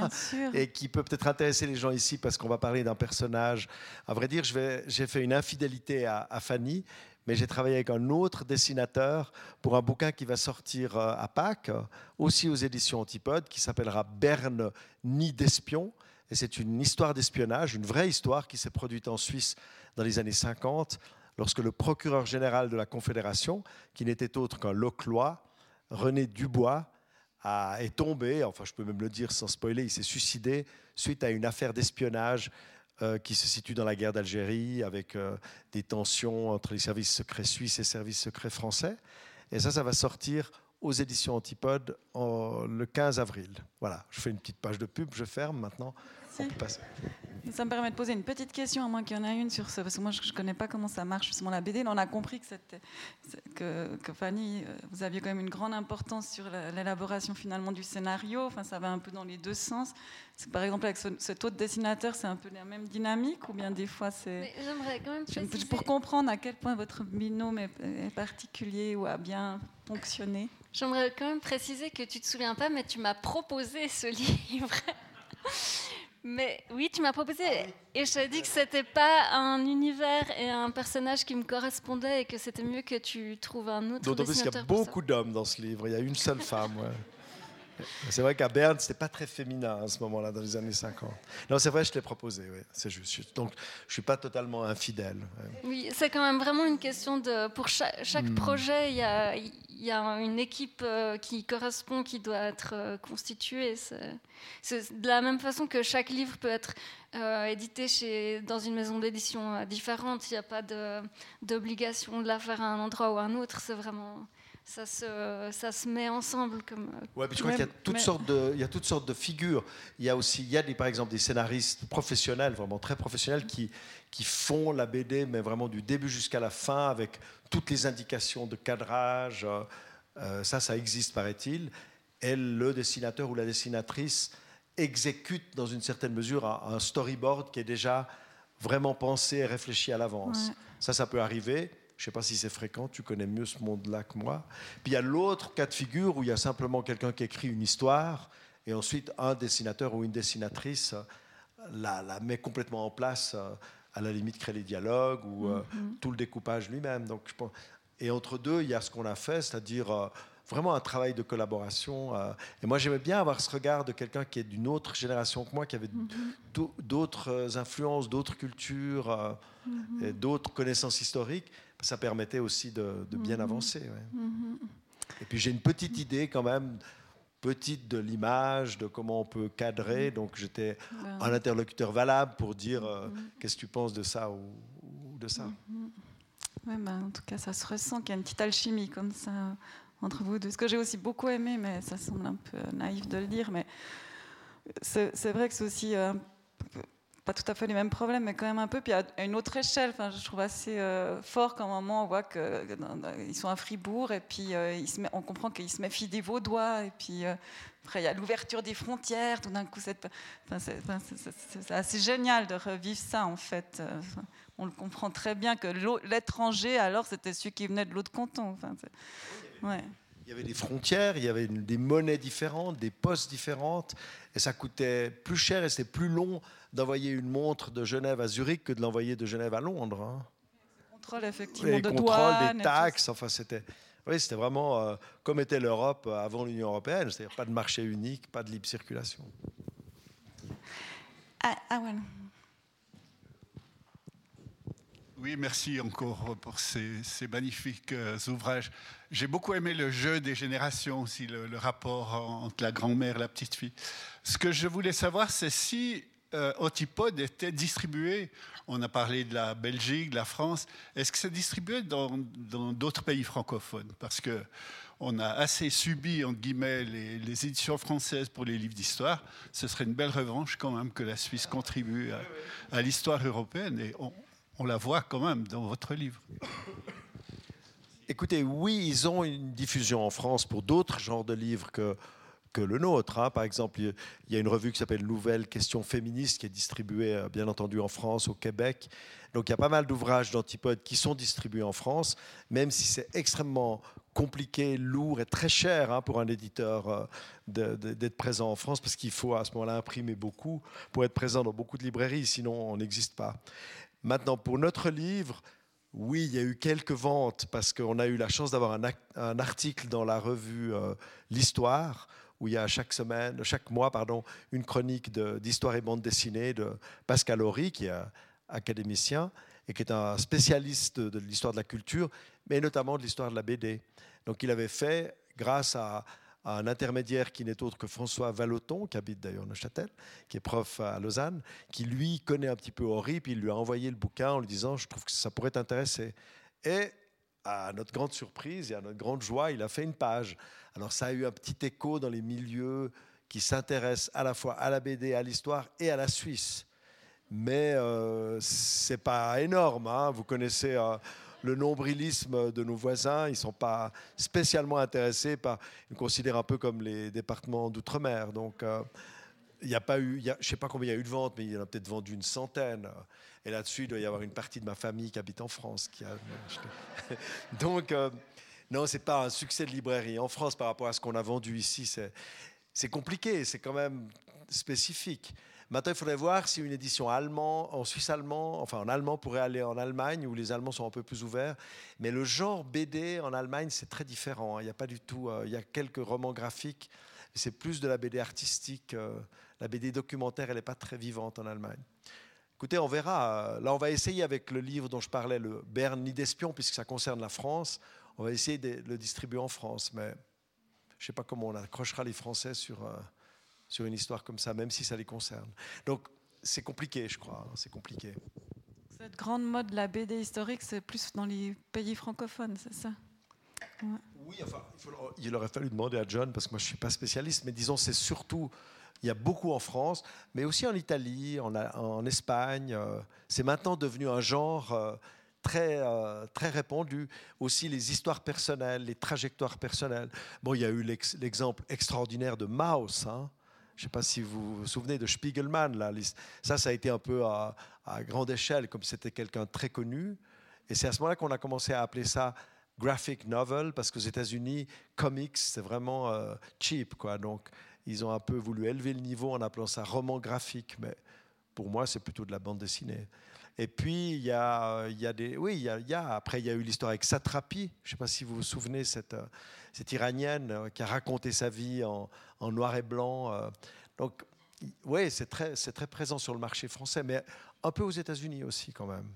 et qui peut peut-être intéresser les gens ici parce qu'on va parler d'un personnage. À vrai dire, j'ai fait une infidélité à, à Fanny, mais j'ai travaillé avec un autre dessinateur pour un bouquin qui va sortir euh, à Pâques, aussi aux éditions Antipode, qui s'appellera Berne, nid d'espion. Et c'est une histoire d'espionnage, une vraie histoire qui s'est produite en Suisse dans les années 50, lorsque le procureur général de la Confédération, qui n'était autre qu'un Loclois, René Dubois, a- est tombé, enfin je peux même le dire sans spoiler, il s'est suicidé suite à une affaire d'espionnage euh, qui se situe dans la guerre d'Algérie avec euh, des tensions entre les services secrets suisses et services secrets français. Et ça, ça va sortir aux éditions Antipode en- le 15 avril. Voilà, je fais une petite page de pub, je ferme maintenant. On Si. peut passer. Ça me permet de poser une petite question, à moins qu'il y en ait une sur ce, parce que moi je ne connais pas comment ça marche justement la BD. On a compris que, c'était- c'est- que, que Fanny, euh, vous aviez quand même une grande importance sur la- l'élaboration finalement du scénario. Enfin, ça va un peu dans les deux sens. Que, par exemple, avec ce- cet autre dessinateur, c'est un peu la même dynamique, ou bien des fois c'est. J'aimerais quand même préciser... Pour comprendre à quel point votre binôme est, est particulier ou a bien fonctionné. J'aimerais quand même préciser que tu te souviens pas, mais tu m'as proposé ce livre. Mais oui, tu m'as proposé. Et je t'ai dit que c'était pas un univers et un personnage qui me correspondaient et que c'était mieux que tu trouves un autre D'autant plus qu'il y a beaucoup d'hommes dans ce livre. Il y a une seule femme. ouais. C'est vrai qu'à Berne, c'était pas très féminin à ce moment-là, dans les années 50. Non, c'est vrai, je l'ai proposé, oui, c'est juste. Donc, je suis pas totalement infidèle. Oui, c'est quand même vraiment une question de. Pour chaque, chaque Hmm. projet, il y a, il y a une équipe euh, qui correspond, qui doit être euh, constituée. C'est de la même façon que chaque livre peut être euh, édité chez, dans une maison d'édition différente. Il n'y a pas de- d'obligation de la faire à un endroit ou à un autre. C'est vraiment. Ça se, ça se met ensemble comme. Ouais, puis je crois qu'il y a toutes mais- sortes de, il y a toutes sortes de figures. Il y a aussi, il y a des, par exemple des scénaristes professionnels, vraiment très professionnels, qui qui font la BD, mais vraiment du début jusqu'à la fin, avec toutes les indications de cadrage. euh, euh, ça, ça existe, paraît-il. Et le dessinateur ou la dessinatrice exécute dans une certaine mesure un, un storyboard qui est déjà vraiment pensé et réfléchi à l'avance. Ouais. Ça, ça peut arriver. Je ne sais pas si c'est fréquent, tu connais mieux ce monde-là que moi. Puis il y a l'autre cas de figure où il y a simplement quelqu'un qui écrit une histoire et ensuite un dessinateur ou une dessinatrice euh, la, la met complètement en place, euh, à la limite crée les dialogues ou euh, tout le découpage lui-même. Donc, je pense- Et entre deux, il y a ce qu'on a fait, c'est-à-dire euh, vraiment un travail de collaboration. euh. Et moi, j'aimais bien avoir ce regard de quelqu'un qui est d'une autre génération que moi, qui avait d'au- d'autres influences, d'autres cultures et d'autres connaissances historiques. Ça permettait aussi de, de bien avancer. ouais. Et puis j'ai une petite idée quand même, petite de l'image, de comment on peut cadrer. Donc j'étais Ben, un interlocuteur valable pour dire euh, qu'est-ce que tu penses de ça ou, ou de ça. Ouais, bah, en tout cas, ça se ressent qu'il y a une petite alchimie comme ça entre vous deux. Ce que j'ai aussi beaucoup aimé, mais ça semble un peu naïf de le dire, mais c'est c'est vrai que c'est aussi euh, pas tout à fait les mêmes problèmes, mais quand même un peu. Puis à une autre échelle, je trouve assez euh, fort qu'à un moment on voit qu'ils sont à Fribourg et puis euh, on comprend qu'ils se méfient des Vaudois et puis euh, après il y a l'ouverture des frontières. Tout d'un coup, c'est assez génial de revivre ça en fait. On le comprend très bien que l'étranger, alors, c'était celui qui venait de l'autre canton. Ouais. Il y avait des frontières, il y avait des monnaies différentes, des postes différentes, et ça coûtait plus cher et c'était plus long d'envoyer une montre de Genève à Zurich que de l'envoyer de Genève à Londres. hein. Contrôle effectivement Les de contrôles, douane. des taxes, enfin c'était, oui, c'était vraiment euh, comme était l'Europe avant l'Union européenne, c'est-à-dire pas de marché unique, pas de libre circulation. Ah, ah ouais. Oui, merci encore pour ces, magnifiques euh, ouvrages. J'ai beaucoup aimé le jeu des générations aussi, le, rapport entre la grand-mère et la petite-fille. Ce que je voulais savoir, c'est si euh, était distribué, on a parlé de la Belgique, de la France, est-ce que c'est distribué dans d'autres pays francophones? Parce que on a assez subi, entre guillemets, les, les éditions françaises pour les livres d'histoire. Ce serait une belle revanche quand même que la Suisse contribue à, à l'histoire européenne. Et on, on la voit quand même dans votre livre. Écoutez, oui, ils ont une diffusion en France pour d'autres genres de livres que, que le nôtre. Hein. Par exemple, il y a une revue qui s'appelle Nouvelle Question féministe qui est distribuée, euh, bien entendu, en France, au Québec. Donc il y a pas mal d'ouvrages d'antipodes qui sont distribués en France, même si c'est extrêmement compliqué, lourd et très cher hein, pour un éditeur euh, d'être présent en France, parce qu'il faut à ce moment-là imprimer beaucoup pour être présent dans beaucoup de librairies, sinon on n'existe pas. Maintenant, pour notre livre, oui, il y a eu quelques ventes parce qu'on a eu la chance d'avoir un, article dans la revue euh, L'Histoire où il y a chaque semaine, chaque mois, pardon, une chronique d'histoire et bande dessinée de Pascal Horry, qui est académicien et qui est un spécialiste de l'histoire de la culture, mais notamment de l'histoire de la BD. Donc il avait fait, grâce à, un intermédiaire qui n'est autre que François Valoton, qui habite d'ailleurs Neuchâtel, qui est prof à Lausanne, qui lui connaît un petit peu Horry, puis il lui a envoyé le bouquin en lui disant Je trouve que ça pourrait t'intéresser. Et à notre grande surprise et à notre grande joie, il a fait une page. Alors ça a eu un petit écho dans les milieux qui s'intéressent à la fois à la BD, à l'histoire et à la Suisse. Mais euh, c'est pas énorme. Hein. Vous connaissez euh, le nombrilisme de nos voisins. Ils ne sont pas spécialement intéressés. Ils nous considèrent un peu comme les départements d'outre-mer. Donc. Euh, il n'y a pas eu, je ne sais pas combien il y a eu de ventes, mais il y en a peut-être vendu une centaine. Et là-dessus, il doit y avoir une partie de ma famille qui habite en France. Donc, euh, non, ce n'est pas un succès de librairie. En France, par rapport à ce qu'on a vendu ici, c'est compliqué, c'est quand même spécifique. Maintenant, il faudrait voir si une édition allemand, en suisse allemand, enfin en allemand pourrait aller en Allemagne, où les Allemands sont un peu plus ouverts. Mais le genre BD en Allemagne, c'est très différent. Hein. Il n'y a pas du tout. Euh, il y a quelques romans graphiques, c'est plus de la BD artistique. Euh, la BD documentaire, elle n'est pas très vivante en Allemagne. Écoutez, on verra. Là, on va essayer avec le livre dont je parlais, le Berne ni d'espion, puisque ça concerne la France. On va essayer de le distribuer en France, mais je ne sais pas comment on accrochera les Français sur, euh, sur une histoire comme ça, même si ça les concerne. Donc, c'est compliqué, je crois. Hein, c'est compliqué. Cette grande mode de la BD historique, c'est plus dans les pays francophones, c'est ça? Oui, enfin, il, aurait fallu demander à John, parce que moi je ne suis pas spécialiste, mais disons, c'est surtout il y a beaucoup en France, mais aussi en Italie, en, Espagne. Euh, c'est maintenant devenu un genre euh, très, euh, très répandu. Aussi les histoires personnelles, les trajectoires personnelles. Bon, il y a eu l'exemple extraordinaire de Maus. Hein. Je ne sais pas si vous vous souvenez de Spiegelman. Là. Ça, ça a été un peu à, grande échelle, comme c'était quelqu'un très connu. Et c'est à ce moment-là qu'on a commencé à appeler ça graphic novel, parce qu'aux États-Unis, comics, c'est vraiment cheap. Quoi. Donc, ils ont un peu voulu élever le niveau en appelant ça roman graphique, mais pour moi, c'est plutôt de la bande dessinée. Et puis, il y a, des. Oui, il y a, après, il y a eu l'histoire avec Satrapi. Je ne sais pas si vous vous souvenez, cette, cette Iranienne euh, qui a raconté sa vie en, noir et blanc. Euh. Donc, oui, c'est très, très présent sur le marché français, mais un peu aux États-Unis aussi, quand même.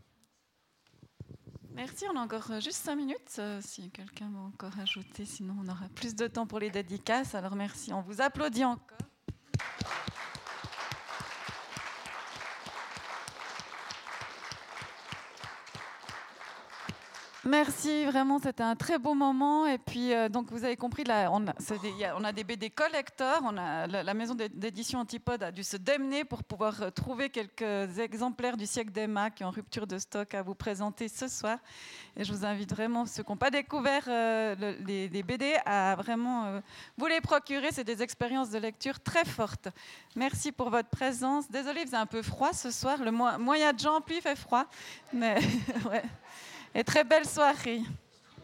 Merci, on a encore euh, juste cinq minutes. Euh, si quelqu'un veut encore ajouter, sinon on aura plus de temps pour les dédicaces. Alors merci, on vous applaudit encore. Merci, vraiment, c'était un très beau moment. Et puis, euh, donc, vous avez compris, on, a, des BD collecteurs. La, maison d'édition Antipode a dû se démener pour pouvoir euh, trouver quelques exemplaires du siècle d'Emma qui ont rupture de stock à vous présenter ce soir. Et je vous invite vraiment, ceux qui n'ont pas découvert euh, les, BD, à vraiment vous les procurer. C'est des expériences de lecture très fortes. Merci pour votre présence. Désolée, il faisait un peu froid ce soir. Le moyen de il fait froid. Mais ouais. Et très belle soirée.